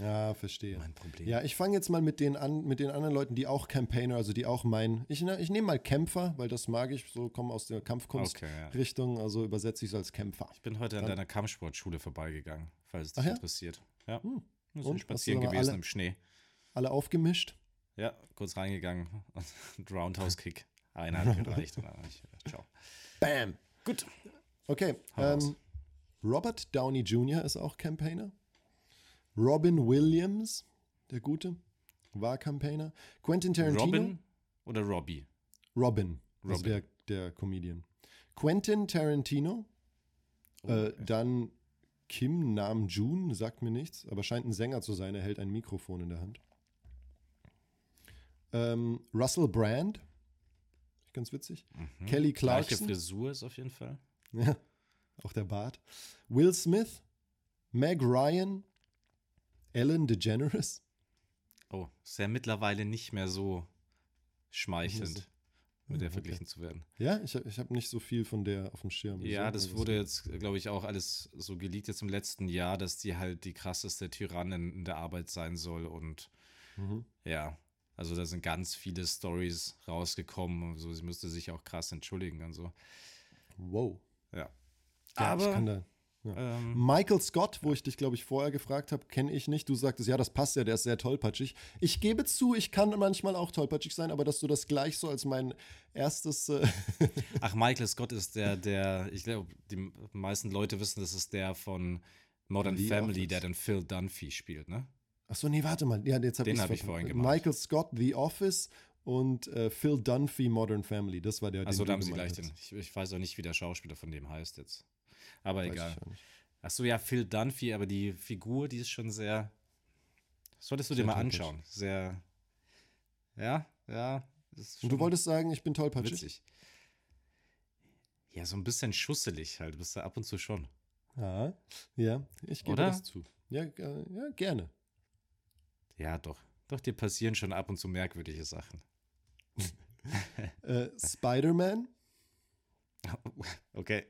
Ja, verstehe. mein Problem. Ja, ich fange jetzt mal mit den, an, mit den anderen Leuten, die auch Campaigner, also die auch meinen. Ich, ne- ich nehme mal Kämpfer, weil das mag ich, so kommen aus der Kampfkunst-Richtung, Okay, ja. also übersetze ich es als Kämpfer. Ich bin heute an Dann- deiner Kampfsportschule vorbeigegangen, falls es dich ja? interessiert. Ja, Hm. wir Und? sind Hast spazieren gewesen alle- im Schnee. Alle aufgemischt? Ja, kurz reingegangen und Roundhouse-Kick. Einer hat gereicht. und ich, ciao. Bam! Gut. Okay, ähm, Robert Downey Jr. ist auch Campaigner. Robin Williams, der Gute, war Campaigner. Quentin Tarantino. Robin oder Robbie? Robin, das Robin. wäre der Comedian. Quentin Tarantino, Oh, äh, okay. dann Kim Nam Jun, sagt mir nichts, aber scheint ein Sänger zu sein, er hält ein Mikrofon in der Hand. Ähm, Russell Brand, ganz witzig. Mhm. Kelly Gleiche Clarkson. Frisur ist auf jeden Fall. Ja, auch der Bart. Will Smith, Meg Ryan, Ellen DeGeneres. Oh, ist ja mittlerweile nicht mehr so schmeichelnd, mit der okay. verglichen zu werden. Ja, ich, ich habe nicht so viel von der auf dem Schirm. Ja, So, das also wurde jetzt, glaube ich, auch alles so geleakt jetzt im letzten Jahr, dass die halt die krasseste Tyrannin in der Arbeit sein soll und Mhm. ja, also da sind ganz viele Stories rausgekommen und so, sie müsste sich auch krass entschuldigen und so. Wow. Ja. Ja, ich kann Aber da, ähm, Michael Scott, wo ich dich, glaube ich, vorher gefragt habe, kenne ich nicht. Du sagtest, ja, das passt ja, der ist sehr tollpatschig. Ich gebe zu, ich kann manchmal auch tollpatschig sein, aber dass du das gleich so als mein erstes. Äh, ach, Michael Scott ist der, der, ich glaube, die meisten Leute wissen, das ist der von Modern The Family, Office. der den Phil Dunphy spielt, ne? Achso, nee, warte mal. Ja, jetzt hab Den ich's hab ich vorhin gemacht. Michael Scott, The Office und äh, Phil Dunphy, Modern Family. Das war der, Achso, den da du haben sie gleich den. hast. Ich, ich weiß auch nicht, wie der Schauspieler von dem heißt jetzt. Aber Weiß egal. Achso, ja, Phil Dunphy, aber die Figur, die ist schon sehr. Solltest du Sehr dir mal tollpatschig. anschauen. Sehr. Ja, ja. Und du wolltest sagen, ich bin tollpatschig? witzig. Ja, so ein bisschen schusselig halt, bist du ab und zu schon. Ja, ja, ich gebe Oder? das zu. Ja, äh, ja, gerne. Ja, doch. Doch, dir passieren schon ab und zu merkwürdige Sachen. Äh, Spider-Man? Okay.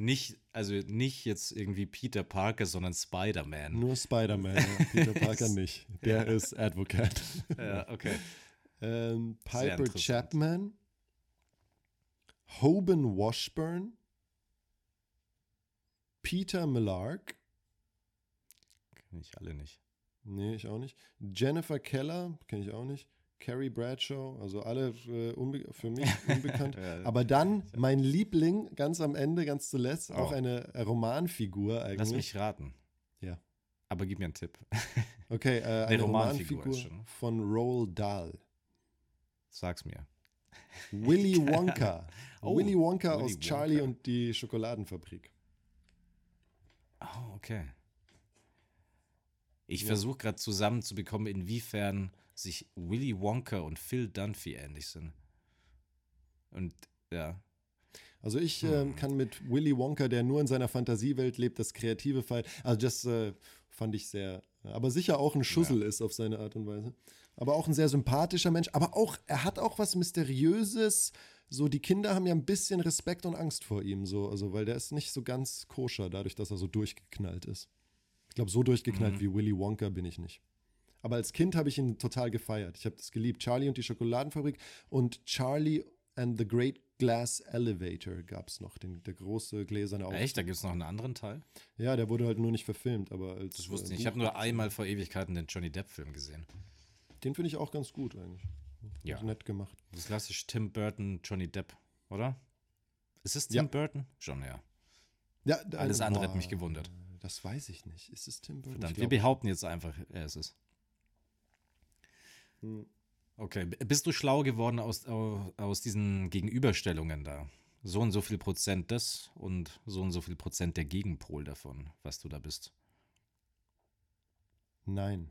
Nicht, also nicht jetzt irgendwie Peter Parker, sondern Spider-Man. Nur Spider-Man, ja. Peter Parker nicht. Der ist Advocate. Ja, okay. Ähm, Piper. Chapman? Hoban Washburn? Peter Millark? Kenn ich alle nicht. Nee, ich auch nicht. Jennifer Keller? Kenne ich auch nicht. Carrie Bradshaw? Also alle äh, für mich unbekannt. Ja, Aber dann mein Liebling, ganz am Ende, ganz zuletzt, auch Oh. eine äh, Romanfigur eigentlich. Lass mich raten. Ja. Aber gib mir einen Tipp. Okay, äh, eine Romanfigur Romanfigur ist schon. von Roald Dahl. Sag's mir. Willy Wonka. Oh, Willy Wonka Willy aus Charlie Wonka. und die Schokoladenfabrik. Oh, okay. Ich Ja. versuche gerade zusammenzubekommen, inwiefern sich Willy Wonka und Phil Dunphy ähnlich sind. Und ja, Also ich Hm. ähm, kann mit Willy Wonka, der nur in seiner Fantasiewelt lebt, das kreative Fall. Also das äh, fand ich sehr, aber sicher auch ein Schussel ist auf seine Art und Weise. Aber auch ein sehr sympathischer Mensch. Aber auch, er hat auch was Mysteriöses. So, die Kinder haben ja ein bisschen Respekt und Angst vor ihm, so, also weil der ist nicht so ganz koscher, dadurch, dass er so durchgeknallt ist. Ich glaube, so durchgeknallt Mhm. wie Willy Wonka bin ich nicht. Aber als Kind habe ich ihn total gefeiert. Ich habe das geliebt. Charlie und die Schokoladenfabrik und Charlie and the Great Glass Elevator gab es noch, den, der große gläserne Aufzug. echt, da gibt es noch einen anderen Teil? Ja, der wurde halt nur nicht verfilmt, aber als Das wusste äh, ich nicht. Ich habe nur einmal vor Ewigkeiten den Johnny Depp-Film gesehen. Den finde ich auch ganz gut eigentlich. Ja. Nett gemacht. Das ist klassisch Tim Burton, Johnny Depp, oder? Ist es Tim Ja. Burton? Schon, ja. Ja, Alles andere hat boah, mich gewundert. Das weiß ich nicht. Ist es Tim Burton? Verdammt, wir behaupten jetzt einfach, er ist es. Hm. Okay, bist du schlau geworden aus, au- aus diesen Gegenüberstellungen da? So und so viel Prozent das und so und so viel Prozent der Gegenpol davon, was du da bist. Nein.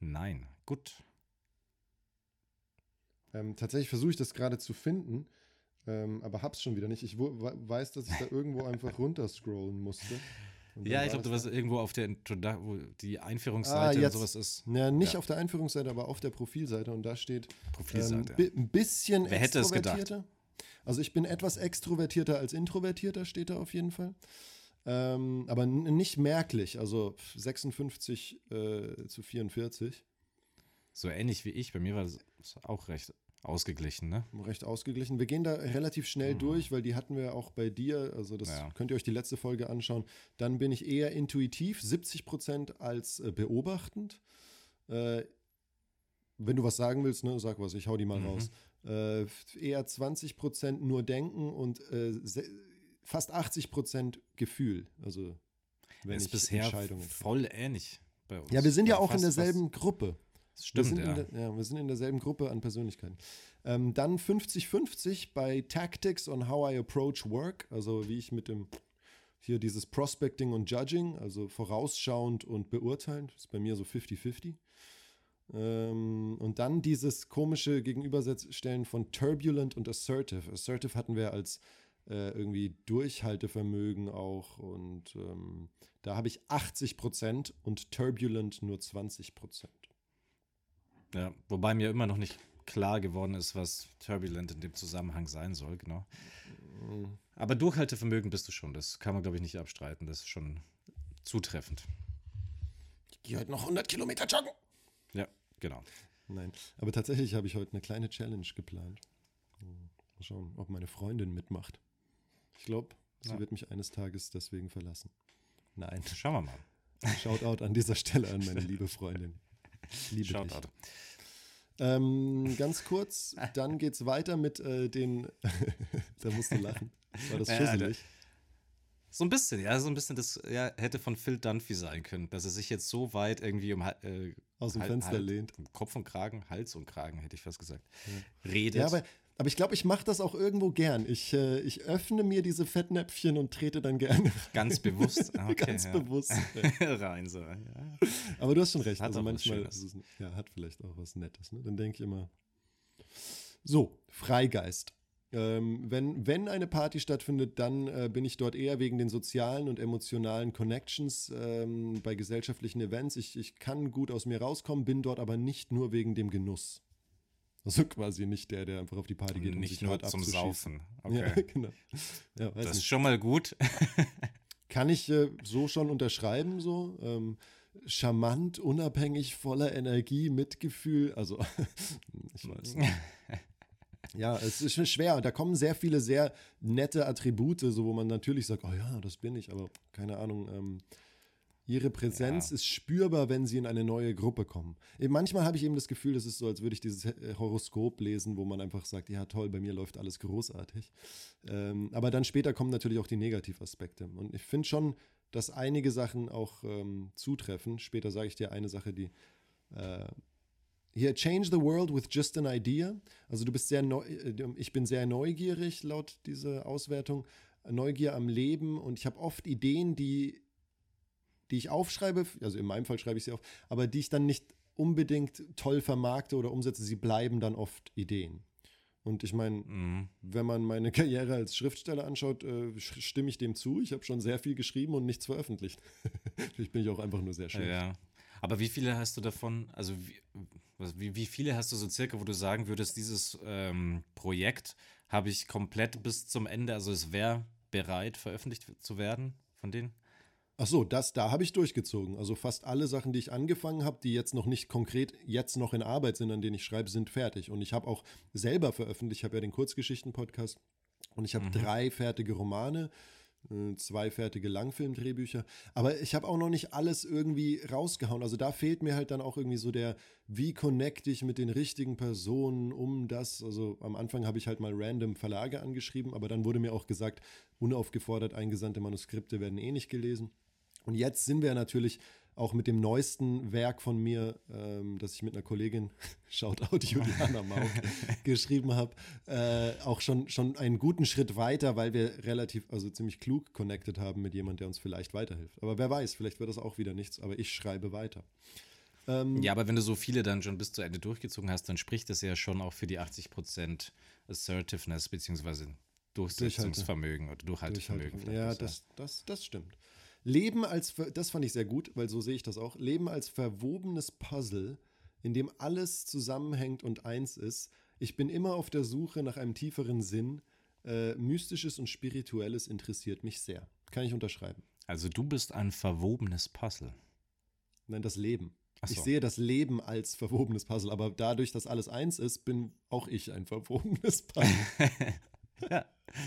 Nein, gut. Ähm, tatsächlich versuche ich das gerade zu finden, ähm, aber hab's schon wieder nicht. Ich weiß, dass ich da irgendwo einfach runterscrollen musste. Ja, ich glaube, du warst irgendwo auf der Introdu wo die Einführungsseite Ah, jetzt. sowas ist. Ja, nicht Ja. auf der Einführungsseite, aber auf der Profilseite. Und da steht ähm, Profilseite. bi- ein bisschen Wer hätte es gedacht? Also ich bin etwas extrovertierter als introvertierter, steht da auf jeden Fall. Ähm, aber nicht merklich. Also 56 äh, zu 44. So ähnlich wie ich. Bei mir war das auch recht ausgeglichen, ne? Recht ausgeglichen. Wir gehen da relativ schnell durch, weil die hatten wir auch bei dir. Also das Mhm. Ja. könnt ihr euch die letzte Folge anschauen. Dann bin ich eher intuitiv, 70 Prozent als äh, beobachtend. Äh, wenn du was sagen willst, ne, sag was, ich hau die mal Mhm. raus. Äh, eher 20 Prozent nur denken und äh, fast 80 Prozent Gefühl. Also wenn ist ich bisher voll ähnlich bei uns. Ja, wir sind ja Also auch in derselben Gruppe. Fast- Stimmt, wir sind ja. In der, ja, wir sind in derselben Gruppe an Persönlichkeiten. Ähm, dann 50-50 bei Tactics on How I Approach Work, also wie ich mit dem hier dieses Prospecting und Judging, also vorausschauend und beurteilend, ist bei mir so 50-50. Ähm, und dann dieses komische Gegenüberstellen von Turbulent und Assertive. Assertive hatten wir als äh, irgendwie Durchhaltevermögen auch und ähm, da habe ich 80% und Turbulent nur 20%. Ja. Wobei mir immer noch nicht klar geworden ist, was Turbulent in dem Zusammenhang sein soll, genau. Aber Durchhaltevermögen bist du schon. Das kann man, glaube ich, nicht abstreiten. Das ist schon zutreffend. Ich gehe heute noch 100 Kilometer joggen. Ja, genau. Nein, aber tatsächlich habe ich heute eine kleine Challenge geplant. Mal schauen, ob meine Freundin mitmacht. Ich glaube, sie Ja. wird mich eines Tages deswegen verlassen. Nein, Schauen wir mal. Shoutout an dieser Stelle an meine liebe Freundin. Liebe dich. Shoutout. Ähm, ganz kurz, dann geht's weiter mit äh, den. da musst du lachen. War das Ja, schusselig? So ein bisschen, ja, so ein bisschen, das ja, hätte von Phil Dunphy sein können, dass er sich jetzt so weit irgendwie um äh, Aus dem Hal- Fenster Hal- lehnt. Kopf und Kragen, Hals und Kragen, hätte ich fast gesagt, redet. Ja, aber, aber ich glaube, ich mache das auch irgendwo gern. Ich, äh, ich öffne mir diese Fettnäpfchen und trete dann gerne Ganz bewusst. Ah, Okay, ganz ja. bewusst. rein so. Ja. Aber du hast schon recht. Hat also manchmal es, ja, hat vielleicht auch was Nettes. Ne? Dann denke ich immer. So, Freigeist. Ähm, wenn, wenn eine Party stattfindet, dann äh, bin ich dort eher wegen den sozialen und emotionalen Connections ähm, bei gesellschaftlichen Events. Ich, ich kann gut aus mir rauskommen, bin dort aber nicht nur wegen dem Genuss. Also quasi nicht der, der einfach auf die Party geht, um Nicht nur zum. Saufen. Okay. Ja, genau. Ja, das ist nicht. schon mal gut. Kann ich äh, so schon unterschreiben, so? Ähm, charmant, unabhängig, voller Energie, Mitgefühl. Also, ich weiß nicht. Ja, es ist schon schwer. Und da kommen sehr viele sehr nette Attribute, so wo man natürlich sagt, oh ja, das bin ich, aber keine Ahnung. Ähm, ihre Präsenz Ja. ist spürbar, wenn sie in eine neue Gruppe kommen. Eben manchmal habe ich eben das Gefühl, das ist so, als würde ich dieses Horoskop lesen, wo man einfach sagt, ja toll, bei mir läuft alles großartig. Ähm, aber dann später kommen natürlich auch die Negativaspekte. Und ich finde schon, dass einige Sachen auch ähm, zutreffen. Später sage ich dir eine Sache, die äh, hier, change the world with just an idea. Also du bist sehr neu, äh, ich bin sehr neugierig laut dieser Auswertung. Neugier am Leben und ich habe oft Ideen, die, die ich aufschreibe, also in meinem Fall schreibe ich sie auf, aber die ich dann nicht unbedingt toll vermarkte oder umsetze. Sie bleiben dann oft Ideen. Und ich meine, Mhm. wenn man meine Karriere als Schriftsteller anschaut, äh, stimme ich dem zu. Ich habe schon sehr viel geschrieben und nichts veröffentlicht. Vielleicht bin ich auch einfach nur sehr schön. Ja. Aber wie viele hast du davon, also wie, wie viele hast du so circa, wo du sagen würdest, dieses ähm, Projekt habe ich komplett bis zum Ende, also es wäre bereit, veröffentlicht zu werden von denen? Ach so, das, da habe ich durchgezogen. Also fast alle Sachen, die ich angefangen habe, die jetzt noch nicht konkret jetzt noch in Arbeit sind, an denen ich schreibe, sind fertig. Und ich habe auch selber veröffentlicht, ich habe ja den Kurzgeschichten-Podcast und ich habe Mhm. drei fertige Romane, äh, zwei fertige Langfilmdrehbücher. Aber ich habe auch noch nicht alles irgendwie rausgehauen. Also da fehlt mir halt dann auch irgendwie so der, wie connecte ich mit den richtigen Personen um das. Also am Anfang habe ich halt mal random Verlage angeschrieben, aber dann wurde mir auch gesagt, unaufgefordert eingesandte Manuskripte werden eh nicht gelesen. Und jetzt sind wir natürlich auch mit dem neuesten Werk von mir, ähm, das ich mit einer Kollegin, Shoutout Juliana Mauk, geschrieben habe, äh, auch schon, schon einen guten Schritt weiter, weil wir relativ, also ziemlich klug connected haben mit jemandem, der uns vielleicht weiterhilft. Aber wer weiß, vielleicht wird das auch wieder nichts, aber ich schreibe weiter. Ähm, Ja, aber wenn du so viele dann schon bis zu Ende durchgezogen hast, dann spricht das ja schon auch für die 80% Assertiveness beziehungsweise Durchsetzungsvermögen oder Durchhaltevermögen. Vielleicht Ja, das, das, das stimmt. Leben als, das fand ich sehr gut, weil so sehe ich das auch. Leben als verwobenes Puzzle, in dem alles zusammenhängt und eins ist. Ich bin immer auf der Suche nach einem tieferen Sinn. Äh, Mystisches und Spirituelles interessiert mich sehr. Kann ich unterschreiben. Also du bist ein verwobenes Puzzle. Nein, das Leben. Ach Ich so. sehe das Leben als verwobenes Puzzle, aber dadurch, dass alles eins ist, bin auch ich ein verwobenes Puzzle. ja,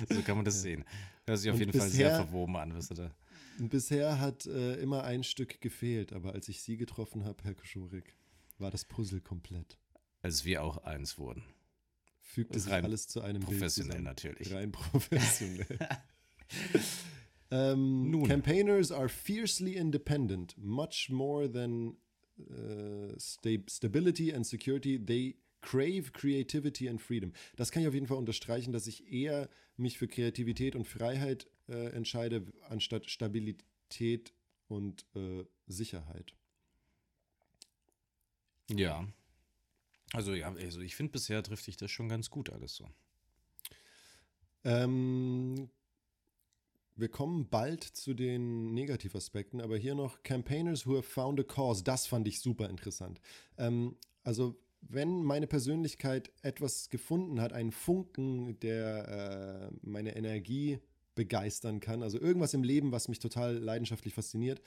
so kann man das sehen. Hört sich auf Und jeden Fall sehr verwoben an, wisst ihr da. Bisher hat äh, immer ein Stück gefehlt, aber als ich Sie getroffen habe, Herr Koschurik, war das Puzzle komplett. Als wir auch eins wurden. Sich rein alles zu einem Bild Professionell zusammen. natürlich. Rein professionell. ähm, Nun. Campaigners are fiercely independent, much more than uh, sta stability and security. They crave creativity and freedom. Das kann ich auf jeden Fall unterstreichen, dass ich eher mich für Kreativität und Freiheit äh, entscheide, anstatt Stabilität und äh, Sicherheit. Ja. Also ja, also ich finde bisher trifft dich das schon ganz gut alles so. Ähm, wir kommen bald zu den Negativaspekten, aber hier noch Campaigners who have found a cause. Das fand ich super interessant. Ähm, also wenn meine Persönlichkeit etwas gefunden hat, einen Funken, der äh, meine Energie begeistern kann, also irgendwas im Leben, was mich total leidenschaftlich fasziniert,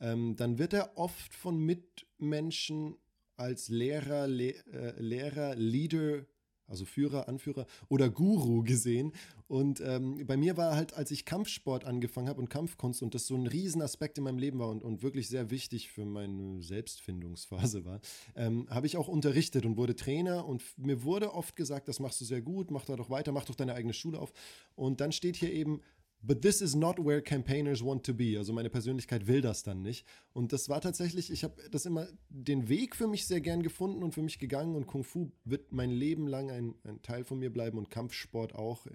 ähm, dann wird er oft von Mitmenschen als Lehrer, Le äh, Lehrer, Leader, also Führer, Anführer oder Guru gesehen. Und ähm, bei mir war halt, als ich Kampfsport angefangen habe und Kampfkunst und das so ein Riesenaspekt in meinem Leben war und, und wirklich sehr wichtig für meine Selbstfindungsphase war, ähm, habe ich auch unterrichtet und wurde Trainer und mir wurde oft gesagt, das machst du sehr gut, mach da doch weiter, mach doch deine eigene Schule auf. Und dann steht hier eben, But this is not where campaigners want to be. Also meine Persönlichkeit will das dann nicht. Und das war tatsächlich, ich habe das immer den Weg für mich sehr gern gefunden und für mich gegangen. Und Kung Fu wird mein Leben lang ein, ein Teil von mir bleiben und Kampfsport auch äh,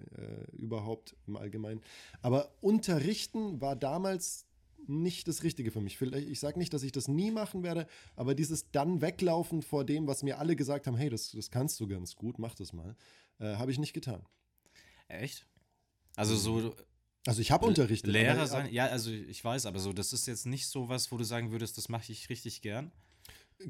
überhaupt im Allgemeinen. Aber unterrichten war damals nicht das Richtige für mich. Vielleicht, ich sage nicht, dass ich das nie machen werde, aber dieses dann weglaufen vor dem, was mir alle gesagt haben, hey, das, das kannst du ganz gut, mach das mal, äh, habe ich nicht getan. Echt? Also so Also ich habe unterrichtet. Lehrer sein, ja, also ich weiß, aber so, das ist jetzt nicht so was, wo du sagen würdest, das mache ich richtig gern.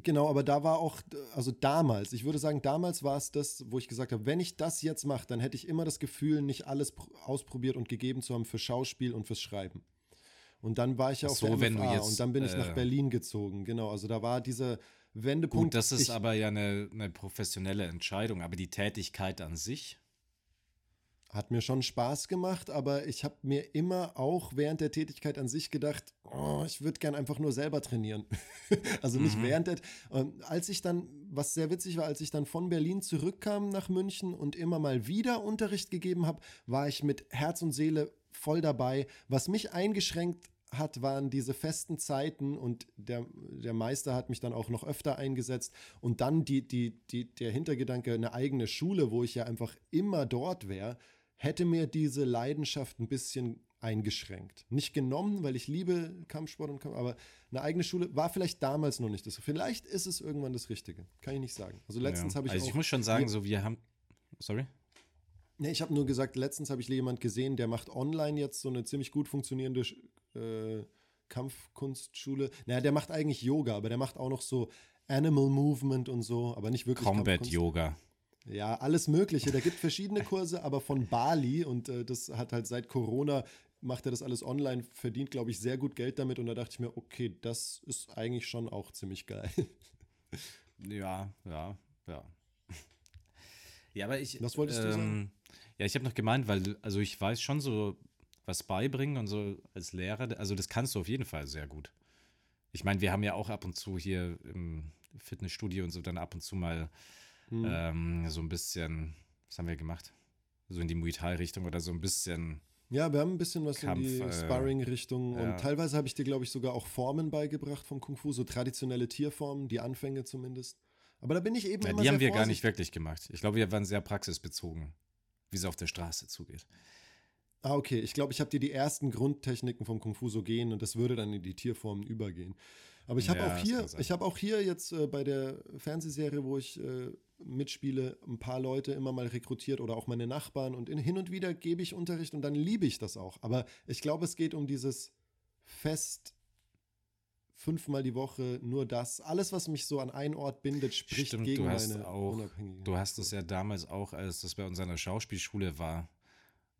Genau, aber da war auch, also damals, ich würde sagen, damals war es das, wo ich gesagt habe, wenn ich das jetzt mache, dann hätte ich immer das Gefühl, nicht alles pr- ausprobiert und gegeben zu haben für Schauspiel und fürs Schreiben. Und dann war ich ja auf so, der wenn du MFA jetzt, und dann bin ich nach äh, Berlin gezogen. Genau, also da war dieser Wendepunkt. Gut, das ist ich, aber ja eine, eine professionelle Entscheidung, aber die Tätigkeit an sich, Hat mir schon Spaß gemacht, aber ich habe mir immer auch während der Tätigkeit an sich gedacht, oh, ich würde gern einfach nur selber trainieren. also nicht Mhm. während der. Und als ich dann, was sehr witzig war, als ich dann von Berlin zurückkam nach München und immer mal wieder Unterricht gegeben habe, war ich mit Herz und Seele voll dabei. Was mich eingeschränkt hat, waren diese festen Zeiten und der, der Meister hat mich dann auch noch öfter eingesetzt und dann die, die, die, der Hintergedanke, eine eigene Schule, wo ich ja einfach immer dort wäre, hätte mir diese Leidenschaft ein bisschen eingeschränkt. Nicht genommen, weil ich liebe Kampfsport und Kampf, aber eine eigene Schule war vielleicht damals noch nicht das. Vielleicht ist es irgendwann das Richtige. Kann ich nicht sagen. Also letztens ja. habe ich also ich muss schon sagen, so wir haben, sorry? Nee, ich habe nur gesagt, letztens habe ich jemand gesehen, der macht online jetzt so eine ziemlich gut funktionierende äh, Kampfkunstschule. Naja, der macht eigentlich Yoga, aber der macht auch noch so Animal Movement und so, aber nicht wirklich Combat. Yoga. Ja, alles Mögliche. Da gibt verschiedene Kurse, aber von Bali und äh, das hat halt seit Corona macht er das alles online, verdient, glaube ich, sehr gut Geld damit und da dachte ich mir, okay, das ist eigentlich schon auch ziemlich geil. Ja, ja, ja. Ja, aber ich. Was wolltest du sagen? Ja, ich habe noch gemeint, weil, also ich weiß schon so was beibringen und so als Lehrer, also das kannst du auf jeden Fall sehr gut. Ich meine, wir haben ja auch ab und zu hier im Fitnessstudio und so dann ab und zu mal Hm. ähm, so ein bisschen, was haben wir gemacht? So in die Muay Thai-Richtung oder so ein bisschen. Ja, wir haben ein bisschen was Kampf, in die äh, Sparring-Richtung ja. und teilweise habe ich dir, glaube ich, sogar auch Formen beigebracht vom Kung Fu, so traditionelle Tierformen, die Anfänge zumindest. Aber da bin ich eben Ja, immer die sehr haben wir gar nicht wirklich gemacht. Ich glaube, wir waren sehr praxisbezogen, wie es auf der Straße zugeht. Ah, okay. Ich glaube, ich habe dir die ersten Grundtechniken vom Kung Fu so gehen und das würde dann in die Tierformen übergehen. Aber ich habe Ja, auch hier, ich habe auch hier jetzt äh, bei der Fernsehserie, wo ich äh, mitspiele, ein paar Leute immer mal rekrutiert oder auch meine Nachbarn und in, hin und wieder gebe ich Unterricht und dann liebe ich das auch. Aber ich glaube, es geht um dieses fest fünfmal die Woche nur das. Alles, was mich so an einen Ort bindet, spricht Stimmt, gegen du hast meine auch, Unabhängigkeit. du hast es ja damals auch, als das bei unserer Schauspielschule war,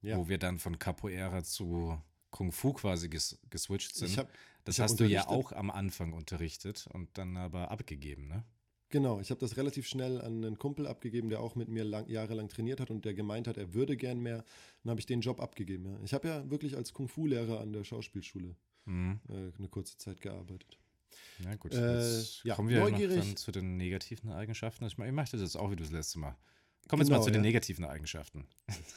Ja. wo wir dann von Capoeira zu Kung Fu quasi ges geswitcht sind. Hab, das hast du ja auch am Anfang unterrichtet und dann aber abgegeben, ne? Genau, ich habe das relativ schnell an einen Kumpel abgegeben, der auch mit mir lang, jahrelang trainiert hat und der gemeint hat, er würde gern mehr. Dann habe ich den Job abgegeben. Ja. Ich habe ja wirklich als Kung-Fu-Lehrer an der Schauspielschule Mhm. äh, eine kurze Zeit gearbeitet. Ja, gut. Äh, Jetzt ja, kommen wir noch neugierig. dann zu den negativen Eigenschaften. Ich mache ich mach das jetzt auch wie du das letzte Mal. Kommen wir jetzt Genau, mal zu den ja. negativen Eigenschaften.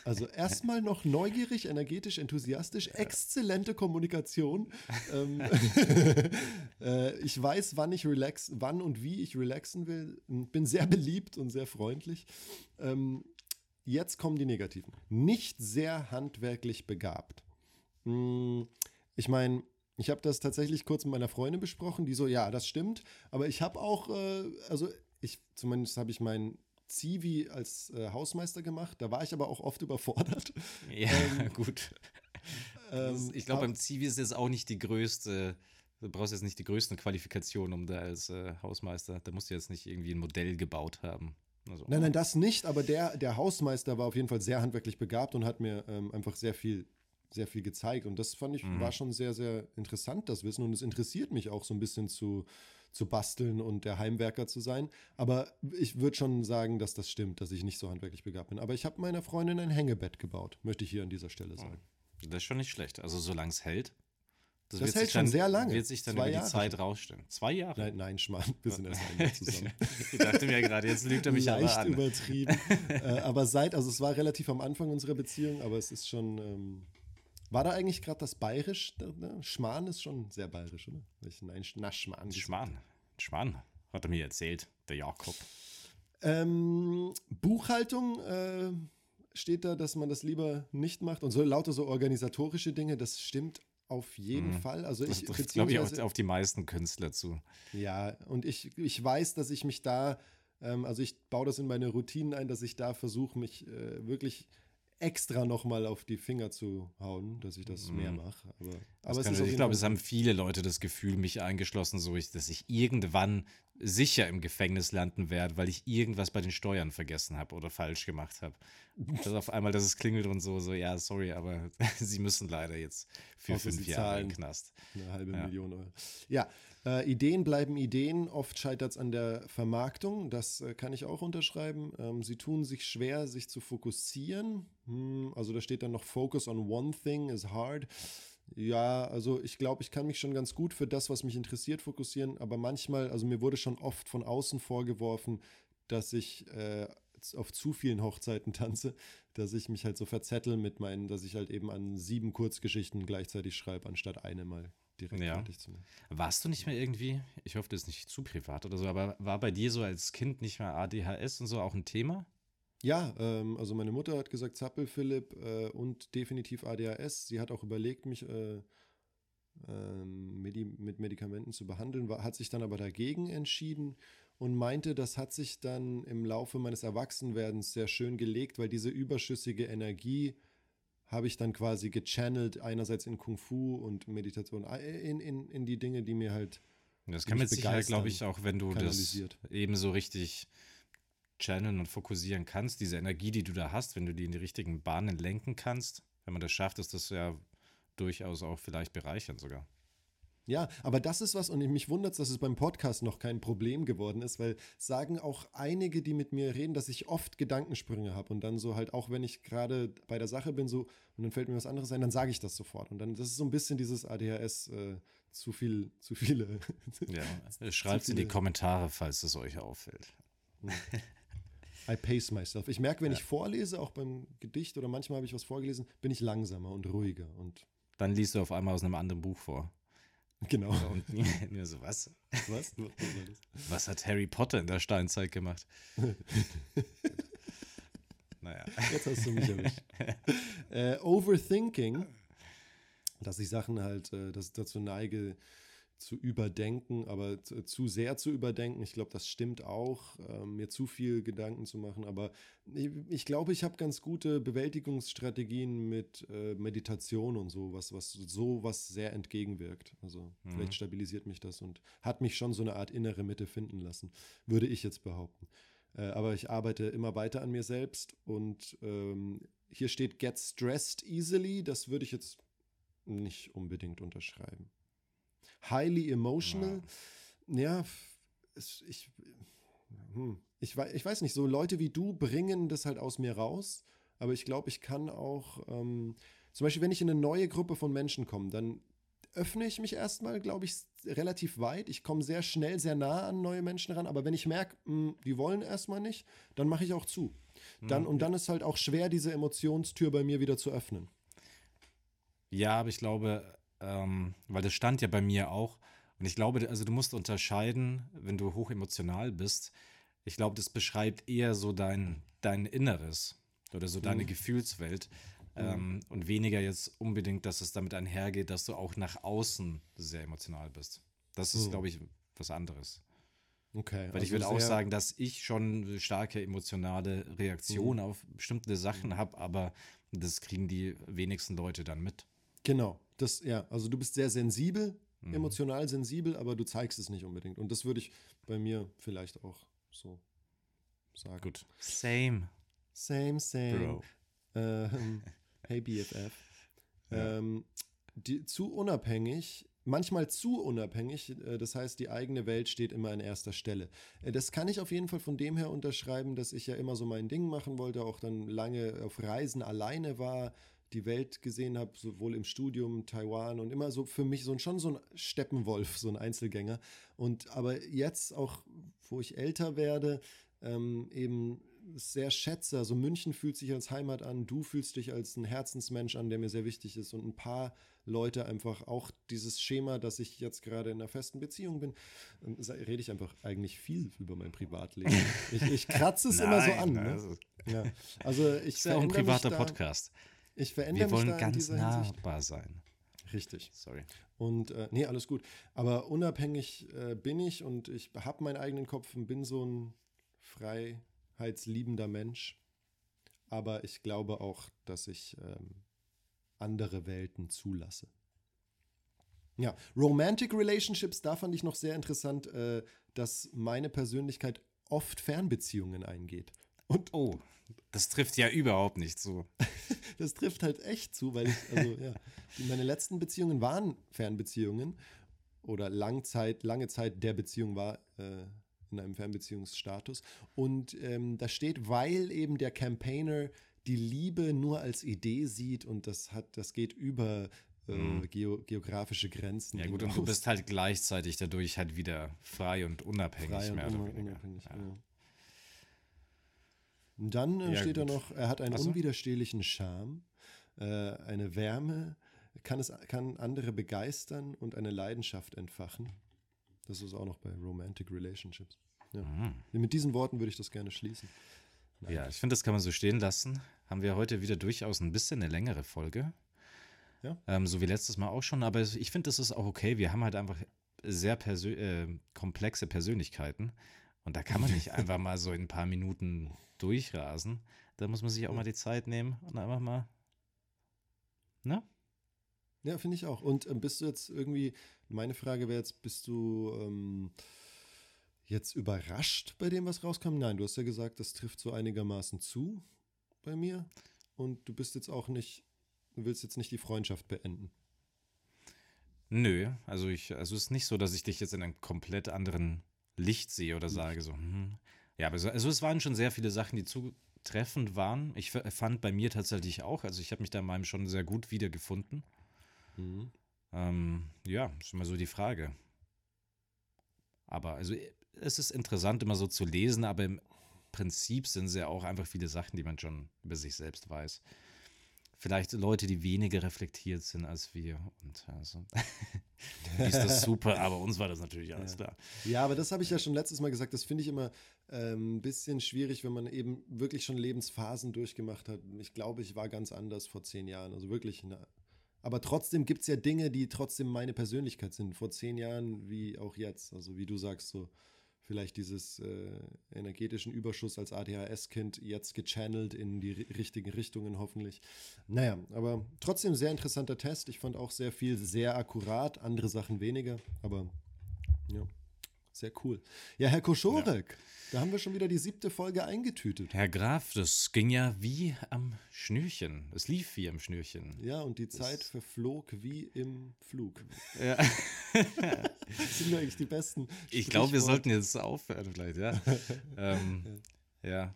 Also erstmal noch neugierig, energetisch, enthusiastisch, exzellente Kommunikation. ähm, äh, ich weiß, wann ich relax, wann und wie ich relaxen will. Bin sehr beliebt und sehr freundlich. Ähm, jetzt kommen die negativen. Nicht sehr handwerklich begabt. Mm, Ich meine, ich habe das tatsächlich kurz mit meiner Freundin besprochen, die so, ja, das stimmt, aber ich habe auch, äh, also ich, zumindest habe ich meinen Zivi als äh, Hausmeister gemacht, da war ich aber auch oft überfordert. Ja, gut. Das ist- Ähm, ich glaube, beim Zivi ist jetzt auch nicht die größte, du brauchst jetzt nicht die größten Qualifikationen, um da als äh, Hausmeister, da musst du jetzt nicht irgendwie ein Modell gebaut haben. Also, Nein, nein, das nicht, aber der, der Hausmeister war auf jeden Fall sehr handwerklich begabt und hat mir ähm, einfach sehr viel, sehr viel gezeigt. Und das fand ich, Mhm. war schon sehr, sehr interessant, das Wissen. Und es interessiert mich auch so ein bisschen zu, zu basteln und der Heimwerker zu sein. Aber ich würde schon sagen, dass das stimmt, dass ich nicht so handwerklich begabt bin. Aber ich habe meiner Freundin ein Hängebett gebaut, möchte ich hier an dieser Stelle sagen. Das ist schon nicht schlecht. Also solange es hält. Das wird hält schon dann, sehr lange. Wird sich dann Zwei über die Jahre Zeit rausstellen. Zwei Jahre. Nein, nein, Schmarrn, wir sind erst ein Jahr zusammen. ich dachte mir gerade, jetzt lügt er mich aber leicht an. übertrieben. äh, aber seit, also es war relativ am Anfang unserer Beziehung, aber es ist schon. Ähm, war da eigentlich gerade das Bayerisch? Ne? Schmarrn ist schon sehr bayerisch, oder? Nein, na, Schmarrn. Schmarrn. Schmarrn, hat er mir erzählt, der Jakob. Ähm, Buchhaltung äh, steht da, dass man das lieber nicht macht und so lauter so organisatorische Dinge, das stimmt auf jeden Mhm. Fall. Also Das ich trifft, glaube ich, auf, auf die meisten Künstler zu. Ja, und ich, ich weiß, dass ich mich da, ähm, also ich baue das in meine Routinen ein, dass ich da versuche, mich äh, wirklich extra nochmal auf die Finger zu hauen, dass ich das Mhm. mehr mache. Aber, aber es ich glaube, es haben viele Leute das Gefühl, mich eingeschlossen, so ich, dass ich irgendwann sicher im Gefängnis landen werde, weil ich irgendwas bei den Steuern vergessen habe oder falsch gemacht habe. Dass auf einmal, dass es klingelt und so, so, ja, sorry, aber sie müssen leider jetzt für Außer fünf Jahre im Knast. Eine halbe Ja. Million Euro. Ja, äh, Ideen bleiben Ideen. Oft scheitert es an der Vermarktung. Das äh, kann ich auch unterschreiben. Ähm, sie tun sich schwer, sich zu fokussieren. Hm, also da steht dann noch Focus on one thing is hard. Ja, also ich glaube, ich kann mich schon ganz gut für das, was mich interessiert, fokussieren. Aber manchmal, also mir wurde schon oft von außen vorgeworfen, dass ich äh, auf zu vielen Hochzeiten tanze, dass ich mich halt so verzettel mit meinen, dass ich halt eben an sieben Kurzgeschichten gleichzeitig schreibe, anstatt eine mal direkt Ja. fertig zu machen. Warst du nicht mehr irgendwie, ich hoffe, das ist nicht zu privat oder so, aber war bei dir so als Kind nicht mehr ADHS und so auch ein Thema? Ja, ähm, also meine Mutter hat gesagt, Zappel, Philipp äh, und definitiv ADHS. Sie hat auch überlegt, mich äh, ähm, Medi mit Medikamenten zu behandeln, war, hat sich dann aber dagegen entschieden und meinte, das hat sich dann im Laufe meines Erwachsenwerdens sehr schön gelegt, weil diese überschüssige Energie habe ich dann quasi gechannelt, einerseits in Kung Fu und Meditation, in, in, in die Dinge, die mir halt Das kann mich mit Sicherheit, glaube ich, auch, wenn du das eben so richtig channeln und fokussieren kannst, diese Energie, die du da hast, wenn du die in die richtigen Bahnen lenken kannst, wenn man das schafft, ist das ja durchaus auch vielleicht bereichernd sogar. Ja, aber das ist was, und mich wundert es, dass es beim Podcast noch kein Problem geworden ist, weil sagen auch einige, die mit mir reden, dass ich oft Gedankensprünge habe und dann so halt, auch wenn ich gerade bei der Sache bin, so, und dann fällt mir was anderes ein, dann sage ich das sofort. Und dann, das ist so ein bisschen dieses ADHS, äh, zu viel, zu viele. Ja, schreibt es in die Kommentare, falls es euch auffällt. I pace myself. Ich merke, wenn ich vorlese, auch beim Gedicht oder manchmal habe ich was vorgelesen, bin ich langsamer und ruhiger und Dann liest du auf einmal aus einem anderen Buch vor. genau. Und mir so, was? Was? Was hat Harry Potter in der Steinzeit gemacht? naja. Jetzt hast du mich erwischt. äh, Overthinking, dass ich Sachen halt, äh, dass ich dazu neige, zu überdenken, aber zu, zu sehr zu überdenken. Ich glaube, das stimmt auch, äh, mir zu viel Gedanken zu machen. Aber ich, ich glaube, ich habe ganz gute Bewältigungsstrategien mit äh, Meditation und so, was, was so was sehr entgegenwirkt. Also mhm. vielleicht stabilisiert mich das und hat mich schon so eine Art innere Mitte finden lassen, würde ich jetzt behaupten. Äh, aber ich arbeite immer weiter an mir selbst und ähm, hier steht Get Stressed Easily. Das würde ich jetzt nicht unbedingt unterschreiben highly emotional. Ja, ja es, ich, hm, ich, ich weiß nicht, so Leute wie du bringen das halt aus mir raus, aber ich glaube, ich kann auch, ähm, zum Beispiel, wenn ich in eine neue Gruppe von Menschen komme, dann öffne ich mich erstmal, glaube ich, relativ weit. Ich komme sehr schnell, sehr nah an neue Menschen ran, aber wenn ich merke, hm, die wollen erstmal nicht, dann mache ich auch zu. Dann, mhm. Und dann ist halt auch schwer, diese Emotionstür bei mir wieder zu öffnen. Ja, aber ich glaube, ähm, weil das stand ja bei mir auch. Und ich glaube, also du musst unterscheiden, wenn du hochemotional bist. Ich glaube, das beschreibt eher so dein, dein Inneres oder so deine mhm. Gefühlswelt. Mhm. Ähm, und weniger jetzt unbedingt, dass es damit einhergeht, dass du auch nach außen sehr emotional bist. Das ist, mhm. glaube ich, was anderes. Okay. Weil also ich würde auch sagen, dass ich schon starke emotionale Reaktionen mhm. auf bestimmte Sachen mhm. habe, aber das kriegen die wenigsten Leute dann mit. Genau, das, ja, also du bist sehr sensibel, mhm. emotional sensibel, aber du zeigst es nicht unbedingt. Und das würde ich bei mir vielleicht auch so sagen. Gut. Same. Same, same. Ähm, hey BFF. Ja. Ähm, die, zu unabhängig, manchmal zu unabhängig, äh, das heißt, die eigene Welt steht immer an erster Stelle. Äh, das kann ich auf jeden Fall von dem her unterschreiben, dass ich ja immer so mein Ding machen wollte, auch dann lange auf Reisen alleine war, die Welt gesehen habe, sowohl im Studium, Taiwan und immer so für mich so schon so ein Steppenwolf, so ein Einzelgänger. Und aber jetzt auch, wo ich älter werde, ähm, eben sehr schätze. Also München fühlt sich als Heimat an, du fühlst dich als ein Herzensmensch an, der mir sehr wichtig ist und ein paar Leute einfach auch dieses Schema, dass ich jetzt gerade in einer festen Beziehung bin, ähm, rede ich einfach eigentlich viel über mein Privatleben. ich, ich kratze es Nein, immer so an. Ne? Also, ja. also ich ist ja auch ein privater Podcast. Ich verändere Wir wollen mich da ganz nahbar sein. Richtig. Sorry. Und äh, nee, alles gut. Aber unabhängig äh, bin ich und ich habe meinen eigenen Kopf und bin so ein freiheitsliebender Mensch. Aber ich glaube auch, dass ich ähm, andere Welten zulasse. Ja, Romantic Relationships, da fand ich noch sehr interessant, äh, dass meine Persönlichkeit oft Fernbeziehungen eingeht. Und oh, das trifft ja überhaupt nicht zu. das trifft halt echt zu, weil ich, also ja, meine letzten Beziehungen waren Fernbeziehungen oder Langzeit, lange Zeit der Beziehung war äh, in einem Fernbeziehungsstatus. Und ähm, da steht, weil eben der Campaigner die Liebe nur als Idee sieht und das hat, das geht über äh, mhm. geo geografische Grenzen. Ja gut, und du bist halt gleichzeitig dadurch halt wieder frei und unabhängig frei und mehr oder weniger. Unabhängig, ja. Ja. Dann äh, ja, steht gut. da noch, er hat einen so. unwiderstehlichen Charme, äh, eine Wärme, kann, es, kann andere begeistern und eine Leidenschaft entfachen. Das ist auch noch bei Romantic Relationships. Ja. Mhm. Mit diesen Worten würde ich das gerne schließen. Nein. Ja, ich finde, das kann man so stehen lassen. Haben wir heute wieder durchaus ein bisschen eine längere Folge. Ja. Ähm, so wie letztes Mal auch schon. Aber ich finde, das ist auch okay. Wir haben halt einfach sehr persö äh, komplexe Persönlichkeiten. Und da kann man nicht einfach mal so in ein paar Minuten durchrasen. Da muss man sich auch mal die Zeit nehmen und einfach mal. Ne? Ja, finde ich auch. Und ähm, bist du jetzt irgendwie, meine Frage wäre jetzt, bist du ähm, jetzt überrascht bei dem, was rauskommt? Nein, du hast ja gesagt, das trifft so einigermaßen zu bei mir. Und du bist jetzt auch nicht, du willst jetzt nicht die Freundschaft beenden. Nö, also ich, also es ist nicht so, dass ich dich jetzt in einem komplett anderen Licht sehe oder sage so, hm. Ja, aber so, also es waren schon sehr viele Sachen, die zutreffend waren. Ich fand bei mir tatsächlich auch, also ich habe mich da in meinem schon sehr gut wiedergefunden. Mhm. Ähm, ja, ist immer so die Frage. Aber also es ist interessant immer so zu lesen, aber im Prinzip sind es ja auch einfach viele Sachen, die man schon über sich selbst weiß vielleicht Leute, die weniger reflektiert sind als wir. Und also, ist das super, aber uns war das natürlich alles ja. klar. Ja, aber das habe ich ja schon letztes Mal gesagt. Das finde ich immer ähm, ein bisschen schwierig, wenn man eben wirklich schon Lebensphasen durchgemacht hat. Ich glaube, ich war ganz anders vor zehn Jahren. Also wirklich eine Aber trotzdem gibt es ja Dinge, die trotzdem meine Persönlichkeit sind. Vor zehn Jahren wie auch jetzt. Also wie du sagst, so vielleicht dieses äh, energetischen Überschuss als ADHS-Kind jetzt gechannelt in die richtigen Richtungen hoffentlich. Naja, aber trotzdem sehr interessanter Test. Ich fand auch sehr viel sehr akkurat, andere Sachen weniger, aber ja. Sehr cool. Ja, Herr Koschorek, ja. da haben wir schon wieder die siebte Folge eingetütet. Herr Graf, das ging ja wie am Schnürchen. Es lief wie am Schnürchen. Ja, und die Zeit das verflog wie im Flug. Ja. das sind eigentlich die besten. Ich glaube, wir sollten jetzt aufhören, vielleicht, ja. ähm, ja,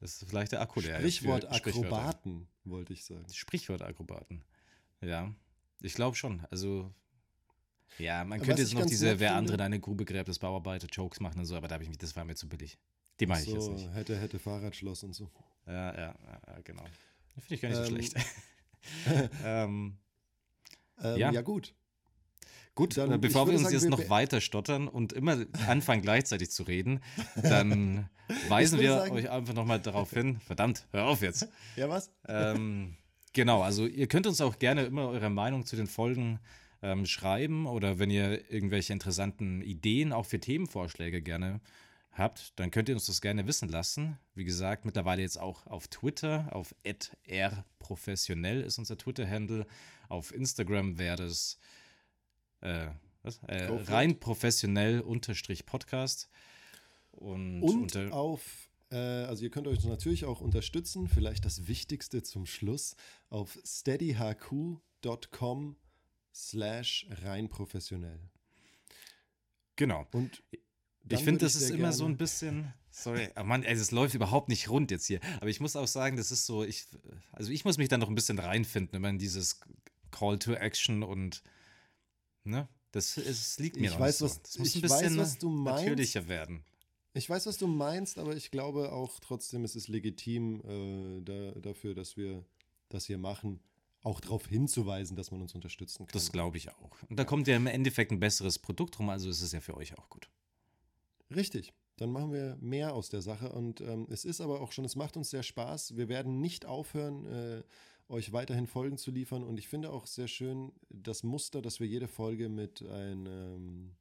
das ist vielleicht der Akku leer. Sprichwort Akrobaten, wollte ich sagen. Sprichwort Akrobaten. Ja, ich glaube schon. Also ja, man könnte jetzt noch diese, wer andere in eine Grube gräbt, das Bauarbeiter-Jokes machen und so, aber da habe ich mich, das war mir zu billig. Die meine so, ich jetzt nicht. Hätte, hätte Fahrradschloss und so. Ja, ja, ja genau. Finde ich gar nicht ähm, so schlecht. ähm, ähm, ja. ja, gut. Gut, dann, äh, bevor wir uns sagen, jetzt wir noch weiter stottern und immer anfangen gleichzeitig zu reden, dann weisen wir sagen, euch einfach nochmal darauf hin. Verdammt, hör auf jetzt. Ja, was? Ähm, genau, also ihr könnt uns auch gerne immer eure Meinung zu den Folgen ähm, schreiben oder wenn ihr irgendwelche interessanten Ideen auch für Themenvorschläge gerne habt, dann könnt ihr uns das gerne wissen lassen. Wie gesagt, mittlerweile jetzt auch auf Twitter, auf rprofessionell ist unser Twitter-Handle. Auf Instagram wäre das äh? Äh, rein professionell unterstrich Podcast. Und, und auf, äh, also ihr könnt euch natürlich auch unterstützen, vielleicht das Wichtigste zum Schluss, auf steadyhq.com slash rein professionell. Genau. Und ich finde, das ist immer so ein bisschen, sorry, oh Mann, also es läuft überhaupt nicht rund jetzt hier. Aber ich muss auch sagen, das ist so, ich, also ich muss mich da noch ein bisschen reinfinden, immer in dieses Call to Action und, ne, das, es liegt mir ich noch weiß, so. Was, das muss ein bisschen weiß, was du meinst. natürlicher werden. Ich weiß, was du meinst, aber ich glaube auch trotzdem ist es legitim äh, da, dafür, dass wir das hier machen auch darauf hinzuweisen, dass man uns unterstützen kann. Das glaube ich auch. Und da kommt ja im Endeffekt ein besseres Produkt rum, also ist es ja für euch auch gut. Richtig. Dann machen wir mehr aus der Sache. Und ähm, es ist aber auch schon, es macht uns sehr Spaß. Wir werden nicht aufhören, äh, euch weiterhin Folgen zu liefern. Und ich finde auch sehr schön das Muster, dass wir jede Folge mit einem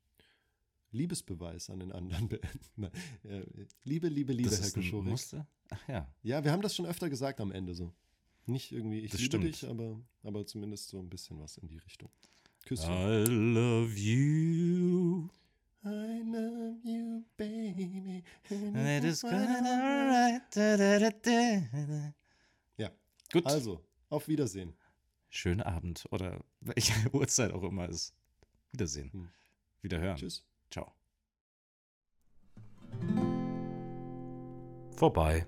Liebesbeweis an den anderen beenden. äh, liebe, liebe, liebe, das Herr Geschorik. Muster? Ach ja. Ja, wir haben das schon öfter gesagt am Ende so. Nicht irgendwie, ich das liebe stimmt. dich, aber, aber zumindest so ein bisschen was in die Richtung. Küsschen. I love you. I love you, baby. It is Ja, gut. Also, auf Wiedersehen. Schönen Abend oder welche Uhrzeit auch immer ist. Wiedersehen. Hm. Wiederhören. Tschüss. Ciao. Vorbei.